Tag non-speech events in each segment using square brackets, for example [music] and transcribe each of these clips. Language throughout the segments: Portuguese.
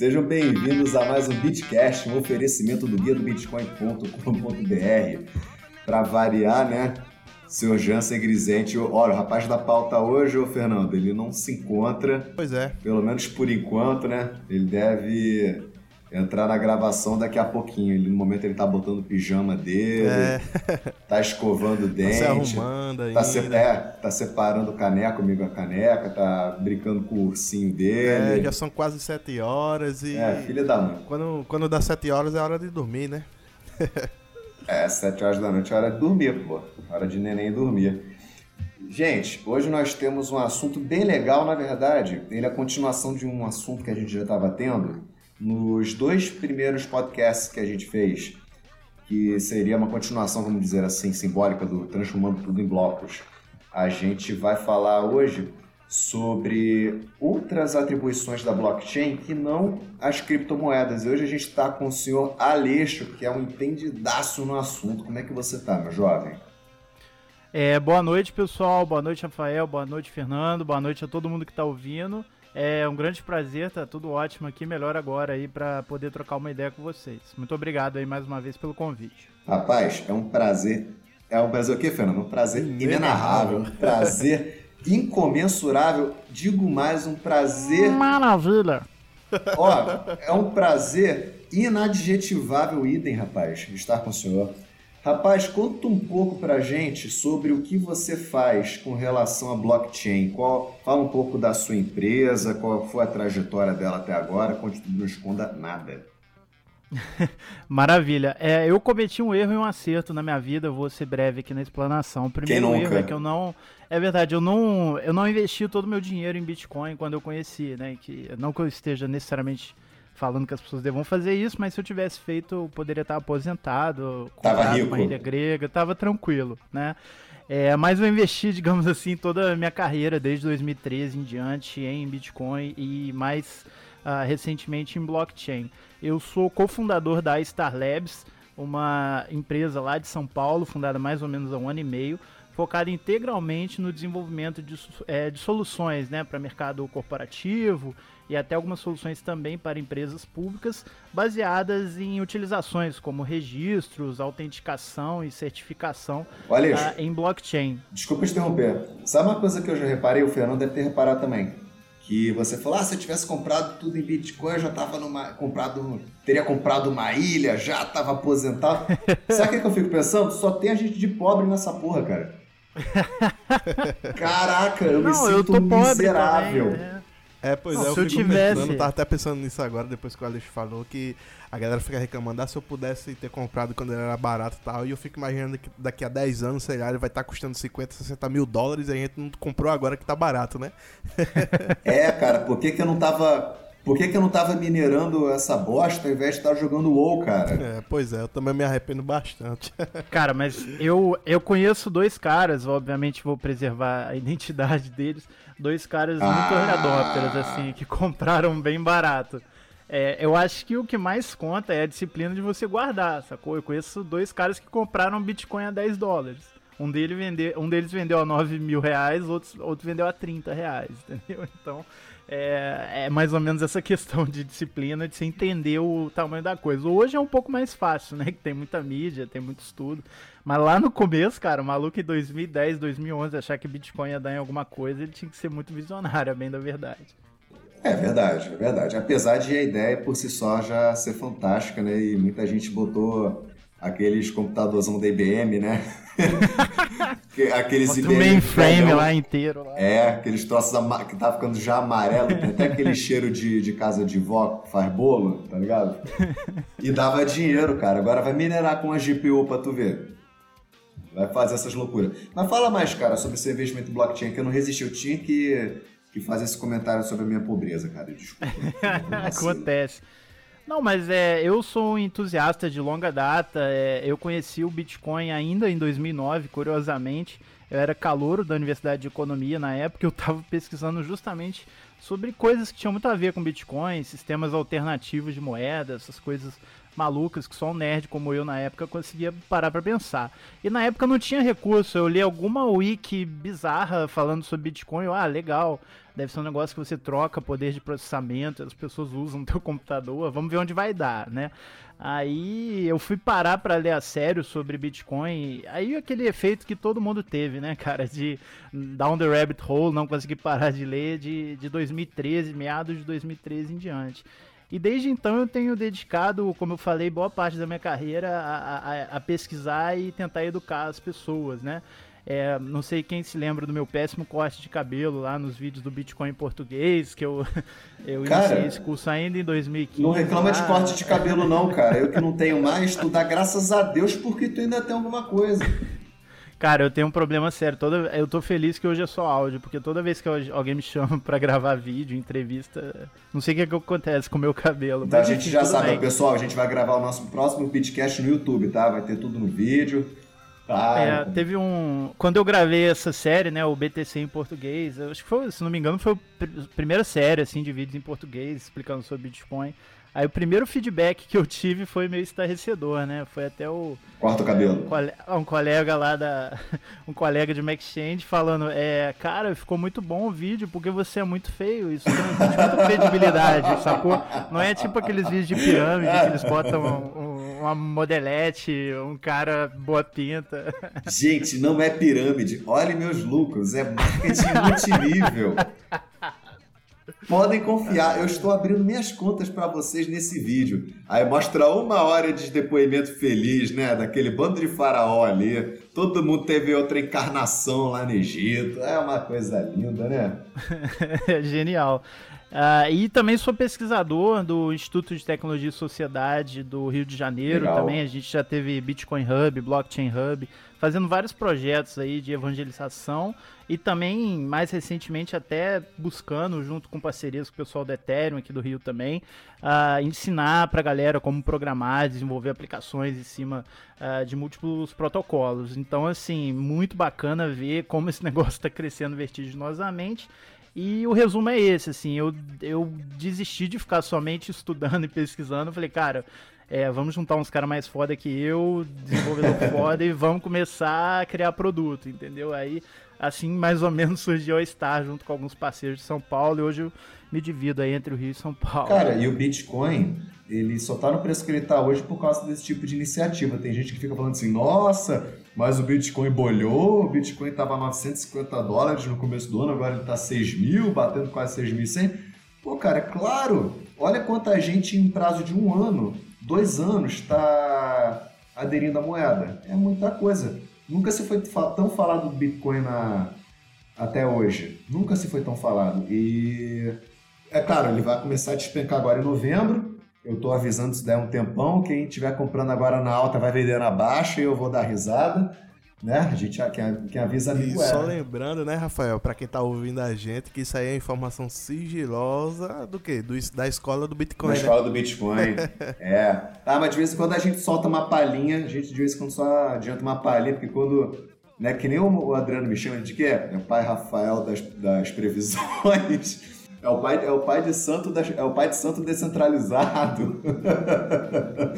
Sejam bem-vindos a mais um Bitcast, um oferecimento do guia do bitcoin.com.br. Para variar, né? Senhor Jansen Grisente, olha, o rapaz da pauta hoje, ô Fernando, ele não se encontra. Pois é. Pelo menos por enquanto, né? Ele deve entrar na gravação daqui a pouquinho. Ele, no momento ele tá botando o pijama dele, é. tá escovando o dente. Tá se arrumando aí. Tá, se, é, tá separando o caneco comigo a caneca, tá brincando com o ursinho dele. É, já são quase sete horas e. É, filha da mãe. Quando, quando dá sete horas é hora de dormir, né? é, sete horas da noite é hora de dormir, pô. Hora de neném dormir. Gente, hoje nós temos um assunto bem legal, na verdade. Ele é a continuação de um assunto que a gente já estava tendo nos dois primeiros podcasts que a gente fez, que seria uma continuação, vamos dizer assim, simbólica do Transformando Tudo em Blocos, a gente vai falar hoje sobre outras atribuições da blockchain que não as criptomoedas. E hoje a gente está com o senhor Aleixo, que é um entendidaço no assunto. Como é que você está, meu jovem? É, boa noite, pessoal. Boa noite, Rafael. Boa noite, Fernando. Boa noite a todo mundo que está ouvindo. É um grande prazer, tá tudo ótimo aqui, melhor agora aí para poder trocar uma ideia com vocês. Muito obrigado aí mais uma vez pelo convite. Rapaz, é um prazer. É um prazer o quê, Fernando? Um prazer inenarrável, um prazer incomensurável, digo mais, um prazer. Maravilha! Ó, é um prazer inadjetivável, idem, rapaz, estar com o senhor. Rapaz, conta um pouco pra gente sobre o que você faz com relação à blockchain. Qual, fala um pouco da sua empresa, qual foi a trajetória dela até agora, conte tudo, não esconda nada. [laughs] Maravilha. É, eu cometi um erro e um acerto na minha vida, eu vou ser breve aqui na explanação. O primeiro erro é que eu não. É verdade, eu não, eu não investi todo o meu dinheiro em Bitcoin quando eu conheci, né? Que, não que eu esteja necessariamente falando que as pessoas devam fazer isso, mas se eu tivesse feito, eu poderia estar aposentado, tava rico. uma ilha grega, tava tranquilo, né? É, mas eu investi, [laughs] digamos assim, toda a minha carreira desde 2013 em diante em Bitcoin e mais uh, recentemente em blockchain. Eu sou cofundador da Star Labs, uma empresa lá de São Paulo, fundada mais ou menos há um ano e meio, focada integralmente no desenvolvimento de, é, de soluções né, para mercado corporativo e até algumas soluções também para empresas públicas, baseadas em utilizações como registros, autenticação e certificação Olha uh, em blockchain. Desculpa interromper. Sabe uma coisa que eu já reparei, o Fernando deve ter reparado também? Que você falou, ah, se eu tivesse comprado tudo em Bitcoin, eu já tava numa. comprado. teria comprado uma ilha, já tava aposentado. [laughs] Sabe o que eu fico pensando? Só tem a gente de pobre nessa porra, cara. [laughs] Caraca, eu Não, me sinto eu miserável. Também, né? É, pois não, é, eu se eu tivesse... pensando, tava até pensando nisso agora, depois que o Alex falou, que a galera fica reclamando, ah, se eu pudesse ter comprado quando ele era barato e tal, e eu fico imaginando que daqui a 10 anos, sei lá, ele vai estar tá custando 50, 60 mil dólares e a gente não comprou agora que tá barato, né? [laughs] é, cara, por que que eu não tava... Por que, que eu não tava minerando essa bosta ao invés de estar jogando WoW, cara? É, pois é, eu também me arrependo bastante. [laughs] cara, mas eu, eu conheço dois caras, obviamente vou preservar a identidade deles, dois caras ah. muito ornadópteros, assim, que [laughs] compraram bem barato. É, eu acho que o que mais conta é a disciplina de você guardar, sacou? Eu conheço dois caras que compraram Bitcoin a 10 dólares. Um, dele vende, um deles vendeu a 9 mil reais, outro, outro vendeu a 30 reais, [laughs] entendeu? Então, é, é, mais ou menos essa [laughs] questão de disciplina, de você entender o tamanho da coisa. Hoje é um pouco mais fácil, né? [laughs] Que tem muita mídia, tem muito estudo. Mas lá no começo, cara, o maluco em 2010, 2011, achar que Bitcoin ia dar em alguma coisa, ele tinha que ser muito visionário, [laughs] é bem da verdade. É verdade, é verdade. Apesar de a ideia por si só já ser fantástica, né? E muita gente botou aqueles computadorzão da IBM, né? [laughs] aqueles IBM. O mainframe lá inteiro. Lá. É, aqueles troços que tá ficando já amarelo, tem até aquele cheiro de, de casa de vó que faz bolo, tá ligado? E dava dinheiro, cara. Agora vai minerar com a GPU pra tu ver. Vai fazer essas loucuras. Mas fala mais, cara, sobre esse investimento blockchain, que eu não resisti. Eu tinha que, que fazer esse comentário sobre a minha pobreza, cara. Desculpa. [laughs] Acontece. Não, mas é, eu sou um entusiasta de longa data. É, eu conheci o Bitcoin ainda em 2009, curiosamente. Eu era calouro da Universidade de Economia na época. Eu estava pesquisando justamente sobre coisas que tinham muito a ver com Bitcoin, sistemas alternativos de moeda, essas coisas malucas que só um nerd como eu na época conseguia parar para pensar. E na época não tinha recurso, eu li alguma wiki bizarra falando sobre Bitcoin, eu, ah, legal, deve ser um negócio que você troca poder de processamento, as pessoas usam [laughs] o teu computador, vamos ver onde vai dar, né? Aí eu fui parar para ler a sério sobre Bitcoin, aí aquele efeito que todo mundo teve, né, cara, de down the rabbit hole, não conseguir parar de ler de, de 2013, meados de 2013 em diante. E desde então eu tenho dedicado, como eu falei, boa parte da minha carreira a, a, a pesquisar e tentar educar as pessoas, né? É, não sei quem se lembra do meu péssimo corte de cabelo lá nos vídeos do Bitcoin em português, que eu, [laughs] eu cara, iniciei esse curso ainda em 2015. Não reclama de corte de cabelo não, cara. Eu que não [laughs] tenho mais, tu dá graças a Deus porque tu ainda tem alguma coisa. Cara, eu tenho um problema sério. Toda, eu tô feliz que hoje é só áudio, porque toda vez que alguém me chama [laughs] para gravar vídeo, entrevista, não sei o que, é que acontece com o meu cabelo. Então a gente já sabe, bem. pessoal, a gente vai gravar o nosso próximo podcast no YouTube, tá? Vai ter tudo no vídeo. Tá. É, teve um. Quando eu gravei essa série, né, o BTC em português, acho que foi, se não me engano, foi a primeira série assim, de vídeos em português explicando sobre Bitcoin. Aí o primeiro feedback que eu tive foi meio estarrecedor, né? Foi até o. Corta o cabelo. Um colega lá da. [laughs] Um colega de Exchange falando: É, cara, ficou muito bom o vídeo porque você é muito feio. Isso transmite muita credibilidade, sacou? Não é tipo aqueles vídeos de pirâmide que eles botam um, uma modelete, um cara boa pinta. Gente, não é pirâmide. Olhe meus lucros, é marketing multinível. [laughs] Podem confiar, eu estou abrindo minhas contas para vocês nesse vídeo. Aí mostra uma hora de depoimento feliz, né? Daquele bando de faraó ali. Todo mundo teve outra encarnação lá no Egito. É uma coisa linda, né? [laughs] Genial. Uh, e também sou pesquisador do Instituto de Tecnologia e Sociedade do Rio de Janeiro. Legal. Também a gente já teve Bitcoin Hub, Blockchain Hub, fazendo vários projetos aí de evangelização e também mais recentemente até buscando junto com parcerias com o pessoal do Ethereum aqui do Rio também uh, ensinar para a galera como programar, desenvolver aplicações em cima uh, de múltiplos protocolos. Então assim muito bacana ver como esse [laughs] negócio está crescendo vertiginosamente e o resumo é esse, assim, eu, eu desisti de ficar somente estudando e pesquisando, falei, cara, é, vamos juntar uns caras mais foda que eu, desenvolvedor [laughs] foda, e vamos começar a criar produto, entendeu? Aí, assim, mais ou menos surgiu a Star junto com alguns parceiros de São Paulo, e hoje eu me divido aí entre o Rio e São Paulo. Cara, e o Bitcoin, ele só tá no preço que ele tá hoje por causa desse tipo de iniciativa. Tem gente que fica falando assim, nossa, mas o Bitcoin bolhou, o Bitcoin estava 950 dólares no começo do ano, agora ele está 6 mil, batendo quase 6.100. Pô, cara, é claro, olha quanta gente em prazo de um ano, dois anos, está aderindo à moeda. É muita coisa. Nunca se foi tão falado do Bitcoin na, até hoje. Nunca se foi tão falado. E é claro, ele vai começar a despencar agora em novembro. Eu estou avisando daí há um tempão. Quem estiver comprando agora na alta vai vender na baixa e eu vou dar risada. Né? A gente, quem, quem avisa amigo e só é. lembrando, né, Rafael, para quem tá ouvindo a gente, que isso aí é informação sigilosa do quê? Do, da escola do Bitcoin. Da né? escola do Bitcoin. [laughs] é. Ah, mas de vez em quando a gente solta uma palhinha, a gente de vez em quando só adianta uma palhinha, porque quando. Né, que nem o Adriano me chama de quê? É o pai Rafael das, das previsões. É o pai, é o pai de santo, é o pai de santo descentralizado.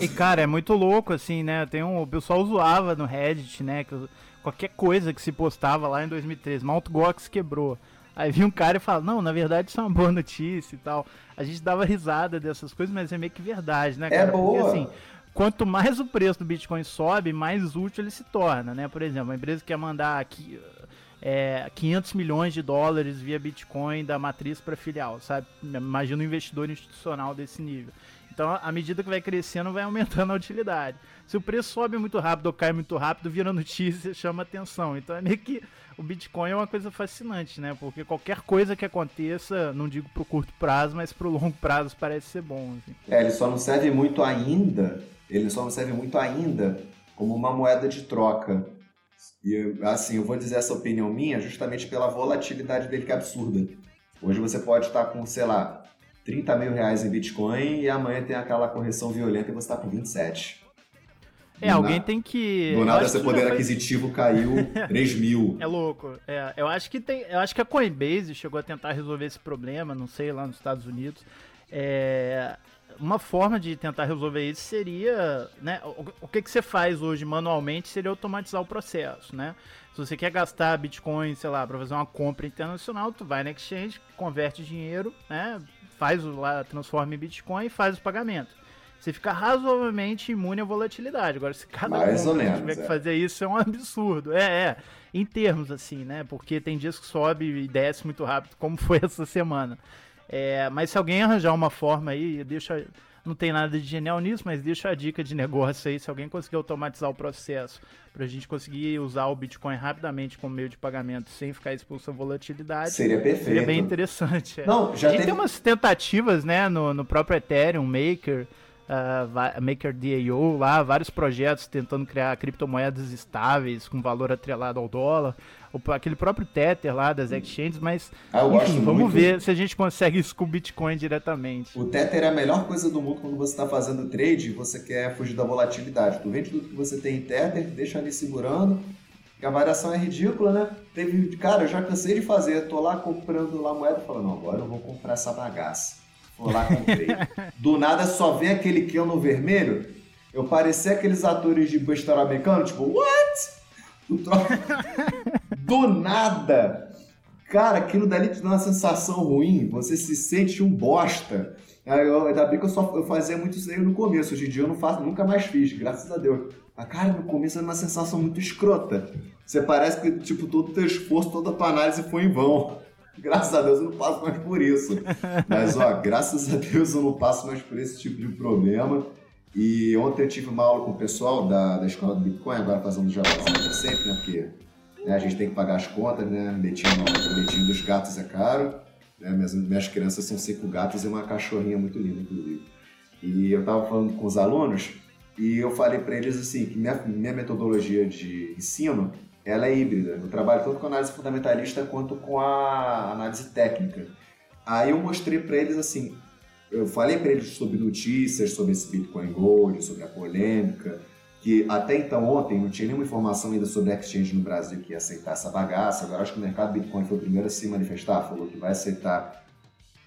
E cara, é muito louco assim, né? Tem um, o pessoal zoava no Reddit, né, que qualquer coisa que se postava lá em 2013, Mount Gox quebrou. Aí vinha um cara e fala: "Não, na verdade isso é uma boa notícia e tal". A gente dava risada dessas coisas, mas é meio que verdade, né, é cara? É boa. Porque assim, quanto mais o preço do Bitcoin sobe, mais útil ele se torna, né? Por exemplo, a empresa quer mandar aqui é, 500 milhões de dólares via Bitcoin da matriz para filial, sabe? Imagina um investidor institucional desse nível. Então, à medida que vai crescendo, vai aumentando a utilidade. Se o preço sobe muito rápido ou cai muito rápido, vira notícia, [laughs] chama atenção. Então, é meio que o Bitcoin é uma coisa fascinante, né? Porque qualquer coisa que aconteça, não digo para o curto prazo, mas para o longo prazo parece ser bom. Assim. É, ele só não serve muito ainda, ele só não serve muito ainda como uma moeda de troca. E assim, eu vou dizer essa opinião minha justamente pela volatilidade dele que é absurda. Hoje você pode estar com, sei lá, 30 mil reais em Bitcoin e amanhã tem aquela correção violenta e você está com 27. É, do alguém na... tem que. Do nada seu poder aquisitivo caiu [laughs] 3 mil. É louco. É, eu acho que tem. Eu acho que a Coinbase chegou a tentar resolver esse problema, não sei, lá nos Estados Unidos. É, uma forma de tentar resolver isso seria, né? O, o que, que você faz hoje manualmente seria automatizar o processo, né? Se você quer gastar Bitcoin, sei lá, para fazer uma compra internacional, tu vai na exchange, converte dinheiro, né? Faz lá, transforma em Bitcoin e faz o pagamento. Você fica razoavelmente imune à volatilidade. Agora, se cada Mais um tiver que é. fazer isso, é um absurdo. É, é. Em termos, assim, né? Porque tem dias que sobe e desce muito rápido, como foi [laughs] essa semana. É, mas se alguém arranjar uma forma aí, deixa. Não tem nada de genial nisso, mas deixa a dica de negócio aí. Se alguém conseguir automatizar o processo para a gente conseguir usar o Bitcoin rapidamente como meio de pagamento sem ficar expulso à volatilidade, seria perfeito. Seria bem interessante. É. Não, já a gente teve... tem umas tentativas, né, no, no próprio Ethereum, Maker uh, MakerDAO lá, vários projetos tentando criar criptomoedas estáveis com valor atrelado ao dólar, o, aquele próprio Tether lá das exchanges, mas ah, enfim, vamos muito... ver se a gente consegue isso com o Bitcoin diretamente. O Tether é a melhor coisa do mundo quando você está fazendo trade e você quer fugir da volatilidade. Tu vende tudo que você tem em Tether, deixa ali segurando, a variação é ridícula, né? Teve, cara, eu já cansei de fazer, tô lá comprando lá moeda, falando, não, agora eu vou comprar essa bagaça. Vou lá, comprei. Do nada só vem aquele que no vermelho. Eu parecia aqueles atores de besteira americano, tipo, what? [laughs] Do nada. Cara, aquilo dali te dá uma sensação ruim. Você se sente um bosta. Eu, ainda bem que eu só eu fazia muito isso aí no começo. Hoje em dia eu não faço, nunca mais fiz, graças a Deus. Mas, cara, no começo era uma sensação muito escrota. Você parece que, tipo, todo o teu esforço, toda a tua análise foi em vão. Graças a Deus eu não passo mais por isso. Mas, ó, graças a Deus eu não passo mais por esse tipo de problema. E ontem eu tive uma aula com o pessoal da, da escola do Bitcoin, agora fazendo jabazinho sempre, né? Porque né, a gente tem que pagar as contas, né? Leitinho, leitinho dos gatos é caro. Né? Minhas, minhas crianças são cinco gatos e uma cachorrinha muito linda, inclusive. E eu tava falando com os alunos e eu falei para eles assim que minha, minha metodologia de ensino ela é híbrida. Eu trabalho tanto com análise fundamentalista quanto com a análise técnica. Aí eu mostrei para eles assim, eu falei para eles sobre notícias, sobre esse Bitcoin Gold, sobre a polêmica, que até então ontem não tinha nenhuma informação ainda sobre a exchange no Brasil que ia aceitar essa bagaça. Agora acho que o mercado Bitcoin foi o primeiro a se manifestar, falou que vai aceitar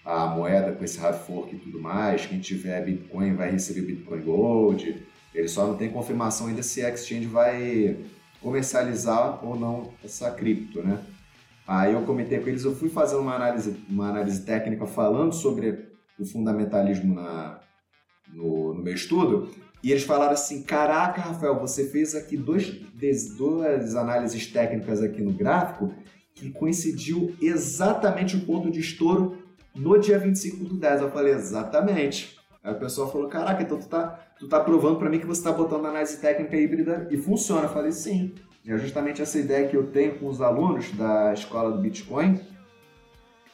a moeda com esse hard fork e tudo mais. Quem tiver Bitcoin vai receber Bitcoin Gold. Ele só não tem confirmação ainda se a exchange vai comercializar ou não essa cripto, né? Aí eu comentei com eles, eu fui fazer uma análise, uma análise técnica falando sobre o fundamentalismo na, no, no meu estudo, e eles falaram assim, caraca, Rafael, você fez aqui dois, duas análises técnicas aqui no gráfico que coincidiu exatamente o ponto de estouro no dia 25 do 10. Eu falei, exatamente. Aí o pessoal falou, caraca, então tu tá, tu tá provando para mim que você tá botando análise técnica híbrida e funciona. Eu falei, sim. E é justamente essa ideia que eu tenho com os alunos da escola do Bitcoin,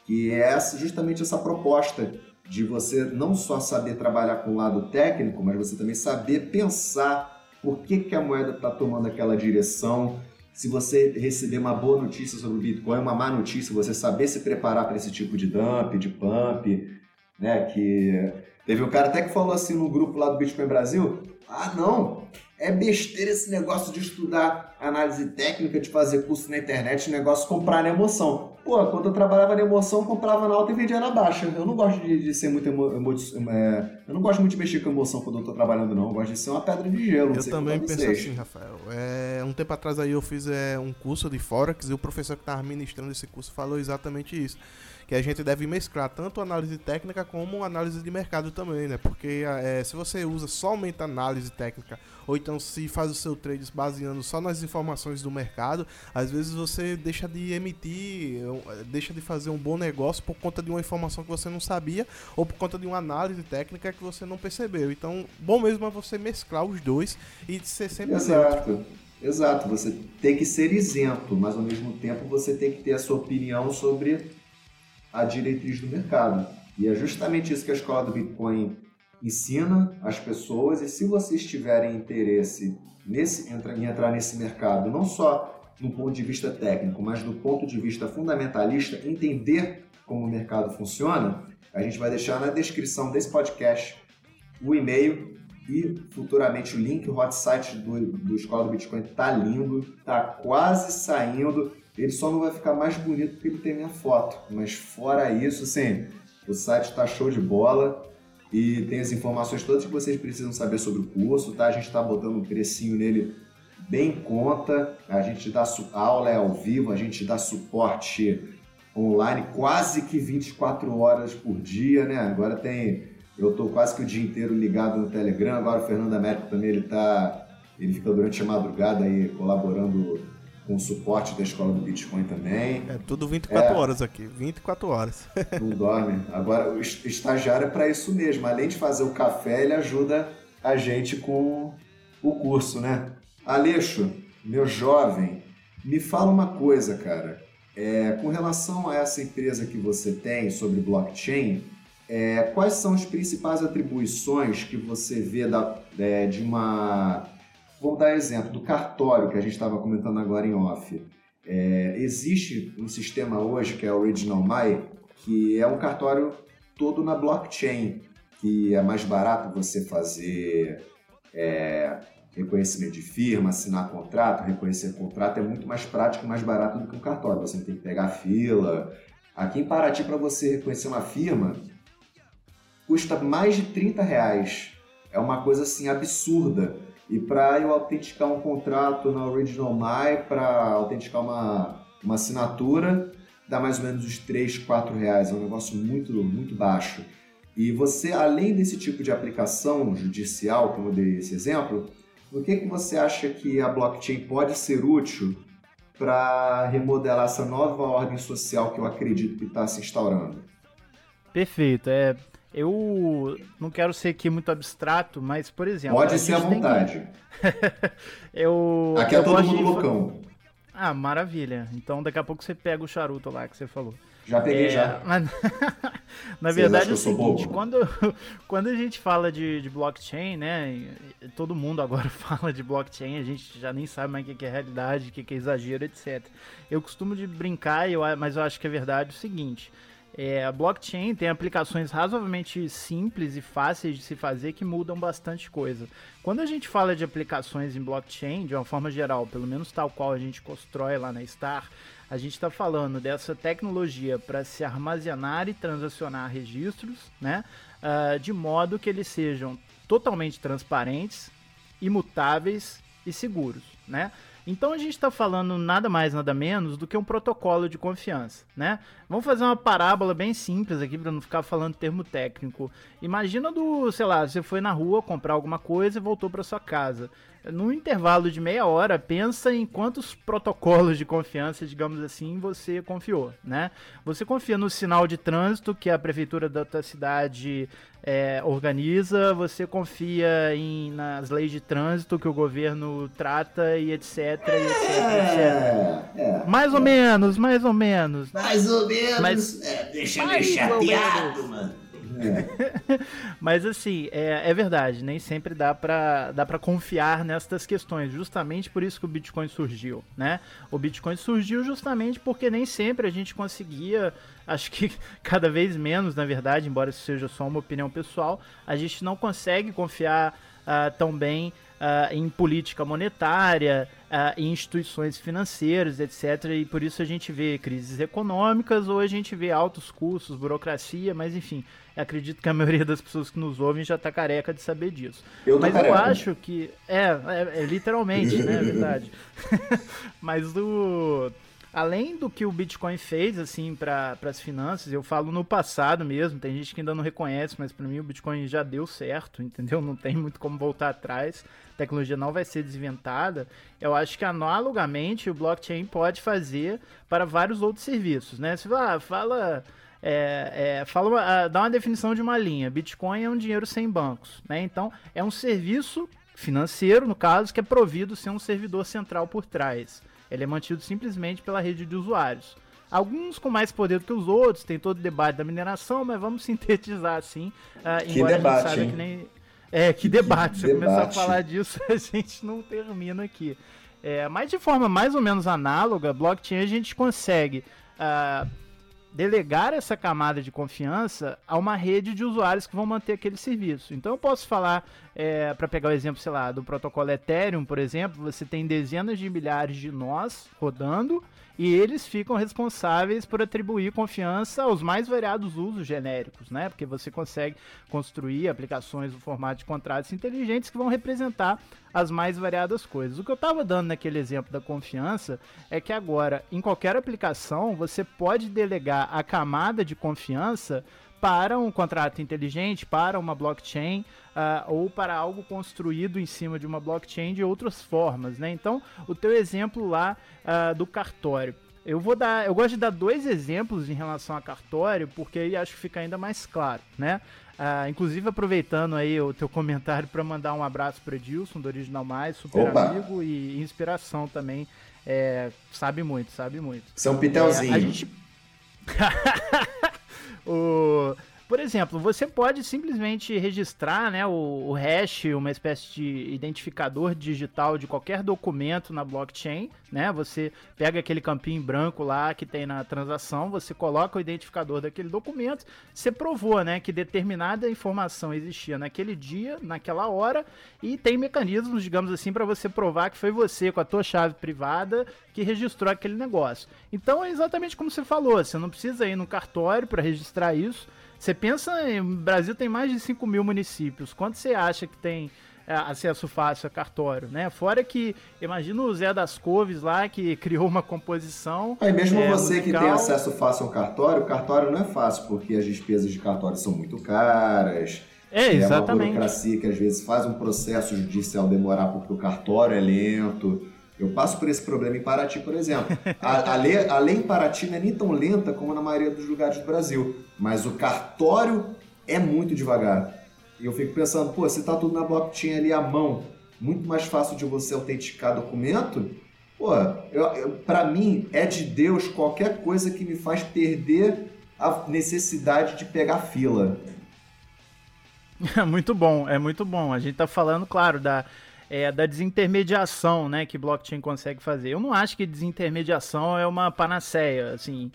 que é justamente essa proposta de você não só saber trabalhar com o lado técnico, mas você também saber pensar por que, que a moeda está tomando aquela direção. Se você receber uma boa notícia sobre o Bitcoin, uma má notícia, você saber se preparar para esse tipo de dump, de pump, né? Que Teve um cara até que falou assim no grupo lá do Bitcoin Brasil: ah, não, é besteira esse negócio de estudar análise técnica, de fazer curso na internet, negócio comprar na emoção. Pô, quando eu trabalhava na emoção, comprava na alta e vendia na baixa. Eu não gosto de, de ser muito emo, emo, é, eu não gosto muito de mexer com emoção quando eu tô trabalhando, não. Eu gosto de ser uma pedra de gelo. Eu também penso assim, Rafael. É, um tempo atrás aí eu fiz é, um curso de Forex e o professor que estava ministrando esse curso falou exatamente isso que a gente deve mesclar tanto análise técnica como análise de mercado também, né? Porque é, se você usa somente análise técnica ou então se faz o seu trade baseando só nas informações do mercado, às vezes você deixa de emitir, deixa de fazer um bom negócio por conta de uma informação que você não sabia ou por conta de uma análise técnica que você não percebeu. Então, bom mesmo é você mesclar os dois e ser sempre Exato. Exato, você tem que ser isento, mas ao mesmo tempo você tem que ter a sua opinião sobre a diretriz do mercado. E é justamente isso que a escola do Bitcoin ensina às pessoas. E se vocês tiverem interesse nesse, em entrar nesse mercado, não só do ponto de vista técnico, mas do ponto de vista fundamentalista, entender como o mercado funciona, a gente vai deixar na descrição desse podcast o e-mail e futuramente o link, o hot site do, do Escola do Bitcoin tá lindo, tá quase saindo. Ele só não vai ficar mais bonito porque ele tem minha foto. Mas fora isso, assim, o site está show de bola. e tem as informações todas que vocês precisam saber sobre o curso, tá? A gente está botando um precinho nele bem em conta, a gente dá aula é ao vivo, a gente dá suporte online quase que 24 horas por dia, né? Agora tem, eu tô quase que o dia inteiro ligado no Telegram, agora o Fernando Américo também ele tá, ele fica durante a madrugada aí colaborando com o suporte da escola do Bitcoin também. É tudo 24 é, horas aqui, 24 horas. [laughs] não dorme. Agora, o estagiário é para isso mesmo. Além de fazer o café, ele ajuda a gente com o curso, né? Aleixo, meu jovem, me fala uma coisa, cara. É, com relação a essa empresa que você tem sobre blockchain, é, quais são as principais atribuições que você vê da, é, de uma Vamos dar exemplo do cartório que a gente estava comentando agora em off. É, existe um sistema hoje que é o Original My, que é um cartório todo na blockchain, que é mais barato você fazer é, reconhecimento de firma, assinar contrato, reconhecer contrato é muito mais prático e mais barato do que um cartório. Você não tem que pegar fila. Aqui em Paraty, para você reconhecer uma firma, custa mais de 30 reais. É uma coisa assim absurda. E para eu autenticar um contrato na Original My, para autenticar uma, uma assinatura, dá mais ou menos uns 3, 4 reais. É um negócio muito, muito baixo. E você, além desse tipo de aplicação judicial, como eu dei esse exemplo, no que, que você acha que a blockchain pode ser útil para remodelar essa nova ordem social que eu acredito que está se instaurando? Perfeito. É, eu não quero ser aqui muito abstrato, mas, por exemplo. Pode ser à vontade. Que... [laughs] eu. Aqui é todo mundo de... loucão. Ah, maravilha. Então daqui a pouco você pega o charuto lá que você falou. Já peguei, é... já. [laughs] Mas... Na verdade é o seguinte, quando, [laughs] quando a gente fala de, de, blockchain, né? Todo mundo agora fala de blockchain, a gente já nem sabe mais o que é realidade, o que é exagero, etc. Eu costumo de brincar, mas eu acho que é verdade o seguinte. É, a blockchain tem aplicações razoavelmente simples e fáceis de se fazer que mudam bastante coisa. Quando a gente fala de aplicações em blockchain, de uma forma geral, pelo menos tal qual a gente constrói lá na Star, a gente está falando dessa tecnologia para se armazenar e transacionar registros, né, uh, de modo que eles sejam totalmente transparentes, imutáveis e seguros, né? Então a gente está falando nada mais, nada menos do que um protocolo de confiança, né? Vamos fazer uma parábola bem simples aqui para não ficar falando termo técnico. Imagina do, sei lá, você foi na rua comprar alguma coisa e voltou para sua casa no intervalo de meia hora, pensa em quantos protocolos de confiança, digamos assim, você confiou, né? Você confia no sinal de trânsito que a prefeitura da tua cidade é, organiza, você confia em, nas leis de trânsito que o governo trata e etc, e etc, é, etc. É, mais ou é. menos, mais ou menos. Mais ou menos, Mas, é, deixa meio chateado, mano. É. [laughs] Mas assim, é, é, verdade, nem sempre dá para dá pra confiar nestas questões, justamente por isso que o Bitcoin surgiu, né? O Bitcoin surgiu justamente porque nem sempre a gente conseguia, acho que [laughs] cada vez menos, na verdade, embora isso seja só uma opinião pessoal, a gente não consegue confiar uh, tão bem uh, em política monetária, uh, em instituições financeiras, etc. E por isso a gente vê crises econômicas ou a gente vê altos custos, burocracia, mas enfim, acredito que a maioria das pessoas que nos ouvem já está careca de saber disso. Eu mas careca. eu acho que. É, é, é literalmente, né? É verdade. [laughs] mas do. Além do que o Bitcoin fez assim para as finanças, eu falo no passado mesmo, tem gente que ainda não reconhece, mas para mim o Bitcoin já deu certo, [laughs] entendeu? Não tem muito como voltar atrás. A tecnologia não vai ser desinventada. Eu acho que analogamente o blockchain pode fazer para vários outros serviços, né? Fala, ah, fala é, é, fala uma, dá uma definição de uma linha. Bitcoin é um dinheiro sem bancos, né? Então é um serviço financeiro, no caso, que é provido sem um servidor central por trás. Ele é mantido simplesmente pela rede de usuários. Alguns com mais poder do que os outros, tem todo o debate da mineração, mas vamos [laughs] sintetizar assim. Uh, que debate, que nem. É, que debate. Se eu começar a falar disso, [laughs] a gente não termina aqui. É, mas de forma mais ou menos análoga, blockchain a gente consegue uh, delegar essa camada de confiança a uma rede de usuários que vão manter aquele serviço. Então eu posso falar, é, para pegar o exemplo, sei lá, do protocolo Ethereum, por exemplo, você tem dezenas de milhares de nós rodando e eles ficam responsáveis por atribuir confiança aos mais variados usos genéricos, né? Porque você consegue construir aplicações no formato de contratos inteligentes que vão representar as mais variadas coisas. O que eu estava dando naquele exemplo da confiança é que agora, em qualquer aplicação, você pode delegar a camada de confiança para um contrato inteligente, para uma blockchain uh, ou para algo construído em cima de uma blockchain de outras formas, né? Então, o teu exemplo lá uh, do cartório. Eu vou dar, eu gosto de dar dois exemplos em relação a cartório, porque aí acho que fica ainda mais claro, né? Uh, inclusive aproveitando aí o teu comentário para mandar um abraço para Edilson do Original Mais, super Opa. amigo e inspiração também. É, sabe muito, sabe muito. São Pitelzinho. É, a gente [laughs] o, por exemplo, você pode simplesmente registrar né, o, o, hash, uma espécie de identificador digital de qualquer documento na blockchain. Né? Você pega aquele campinho branco lá que tem na transação, você coloca o identificador daquele documento, você provou né, que determinada informação existia naquele dia, naquela hora, e tem mecanismos, digamos assim, para você provar que foi você com a tua chave privada que registrou aquele negócio. Então é exatamente como você falou, você não precisa ir no cartório para registrar isso. Você pensa, o Brasil tem mais de 5 mil municípios. Quanto você acha que tem é, acesso fácil a cartório, né? Fora que, imagina o Zé das Coves lá, que [laughs] criou uma composição. Aí mesmo é, você musical... que tem acesso fácil ao cartório, o cartório não é fácil, porque as despesas de cartório são muito caras. É, exatamente. É uma burocracia que às vezes faz um processo judicial demorar porque o cartório é lento. Eu passo por esse problema em Paraty, por exemplo. A, a, lei, a lei em Paraty não é nem tão lenta como na maioria dos lugares do Brasil, mas o cartório é muito devagar. E eu fico pensando, pô, se tá tudo na blockchain ali à mão, muito mais fácil de você autenticar documento, pô, pra mim é de Deus qualquer coisa que me faz perder a necessidade de pegar fila. É [laughs] muito bom, é muito bom. A gente tá falando, claro, da é, da desintermediação, né, que blockchain consegue fazer. Eu não acho que desintermediação é uma panaceia, assim,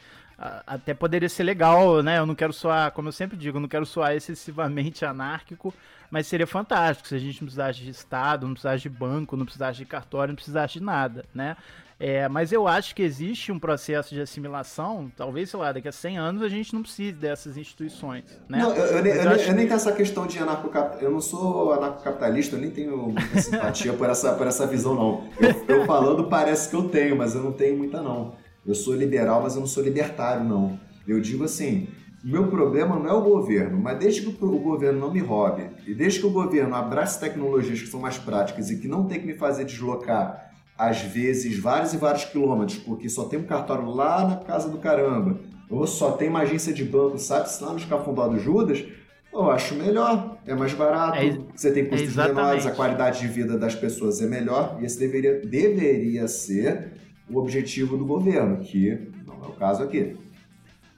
até poderia ser legal, né? Eu não quero soar, como eu sempre digo, eu não quero soar [laughs] excessivamente anárquico, mas seria fantástico se a gente não precisasse de Estado, não precisasse de banco, não precisasse de cartório, não precisasse de nada, né? É, mas eu acho que existe um processo de assimilação, talvez, sei lá, daqui a 100 anos a gente não precise dessas instituições, né? Não, eu, eu, eu, eu, nem tenho essa questão de anarcocapitalista, eu não sou anarcocapitalista, eu nem tenho muita simpatia por essa, por essa visão, não. Eu, falando parece que eu tenho, mas eu não tenho muita, não. Eu sou liberal, mas eu não sou libertário, não. Eu digo assim, o meu problema não é o governo, mas desde que o governo não me roube e desde que o governo abrace tecnologias que são mais práticas e que não tem que me fazer deslocar às vezes vários e vários quilômetros, porque só tem um cartório lá na casa do caramba, ou só tem uma agência de banco, sabe, lá no escafundó do Judas, eu acho melhor, é mais barato, é, você tem custos é menores, a qualidade de vida das pessoas é melhor, e esse deveria, deveria ser o objetivo do governo, que não é o caso aqui.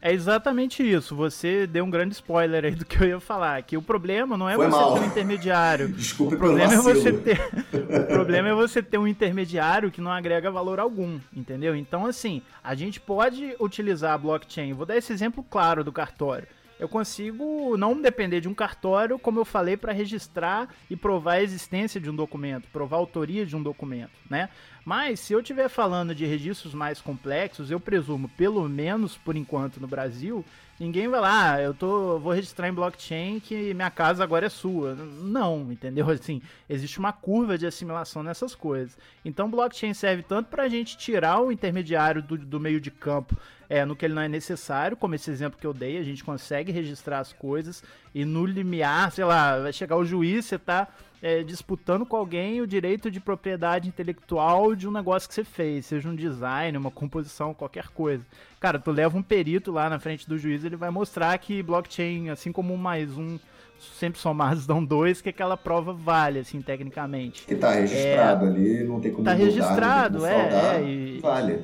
É exatamente isso. Você deu um grande spoiler aí do que eu ia falar. Que o problema não é Foi você mal. ter um intermediário. [laughs] Desculpe o problema é você ter. [laughs] o problema é você ter um intermediário que não agrega valor algum, entendeu? Então, assim, a gente pode utilizar a blockchain. Vou dar esse exemplo claro do cartório eu consigo não depender de um cartório, como eu falei, para registrar e provar a existência de um documento, provar a autoria de um documento, né? Mas se eu estiver falando de registros mais complexos, eu presumo, pelo menos por enquanto no Brasil, ninguém vai lá, ah, eu tô, vou registrar em blockchain que minha casa agora é sua. Não, entendeu? [laughs] Assim, existe uma curva de assimilação nessas coisas. Então, blockchain serve tanto para a gente tirar o intermediário do, do meio de campo é, no que ele não é necessário, como esse exemplo que eu dei, a gente consegue registrar as coisas e no limiar, sei lá, vai chegar o juiz, você tá é, disputando com alguém o direito de propriedade intelectual de um negócio que você fez, seja um design, uma composição, qualquer coisa. Cara, tu leva um perito lá na frente do juiz, ele vai mostrar que blockchain, assim como um mais um sempre somados dão dois, que aquela prova vale, assim, tecnicamente. Que tá registrado é, ali, não tem como Tá mudar, registrado, é, é e, vale.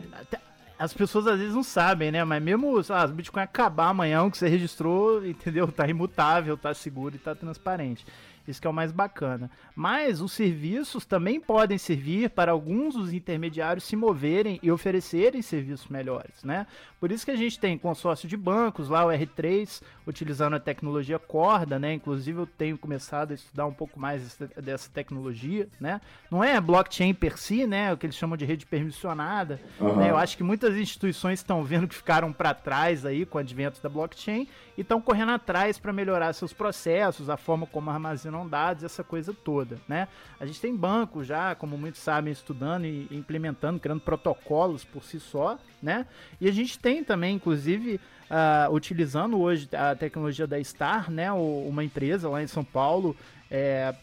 As pessoas às vezes não sabem, né? Mas mesmo, sei lá, o Bitcoin acabar amanhã, o que você registrou, [laughs] entendeu? Tá imutável, tá seguro e tá transparente. Isso que é o mais bacana. Mas os serviços também podem servir para alguns dos intermediários se moverem e oferecerem serviços melhores, né? Por isso que a gente tem consórcio de bancos, lá o R3, utilizando a tecnologia Corda, né? Inclusive eu tenho começado a estudar um pouco mais dessa tecnologia, né? Não é blockchain per si, né? O que eles chamam de rede permissionada. Uhum. Né? Eu acho que muitas instituições estão vendo que ficaram para trás aí com o advento da blockchain e estão correndo atrás para melhorar seus processos, a forma como armazenam dados, essa coisa toda, né? A gente tem bancos já, como muitos sabem, estudando e implementando, criando protocolos por si só, né? E a gente tem também, inclusive, uh, utilizando hoje a tecnologia da Star, né? uma empresa lá em São Paulo, é,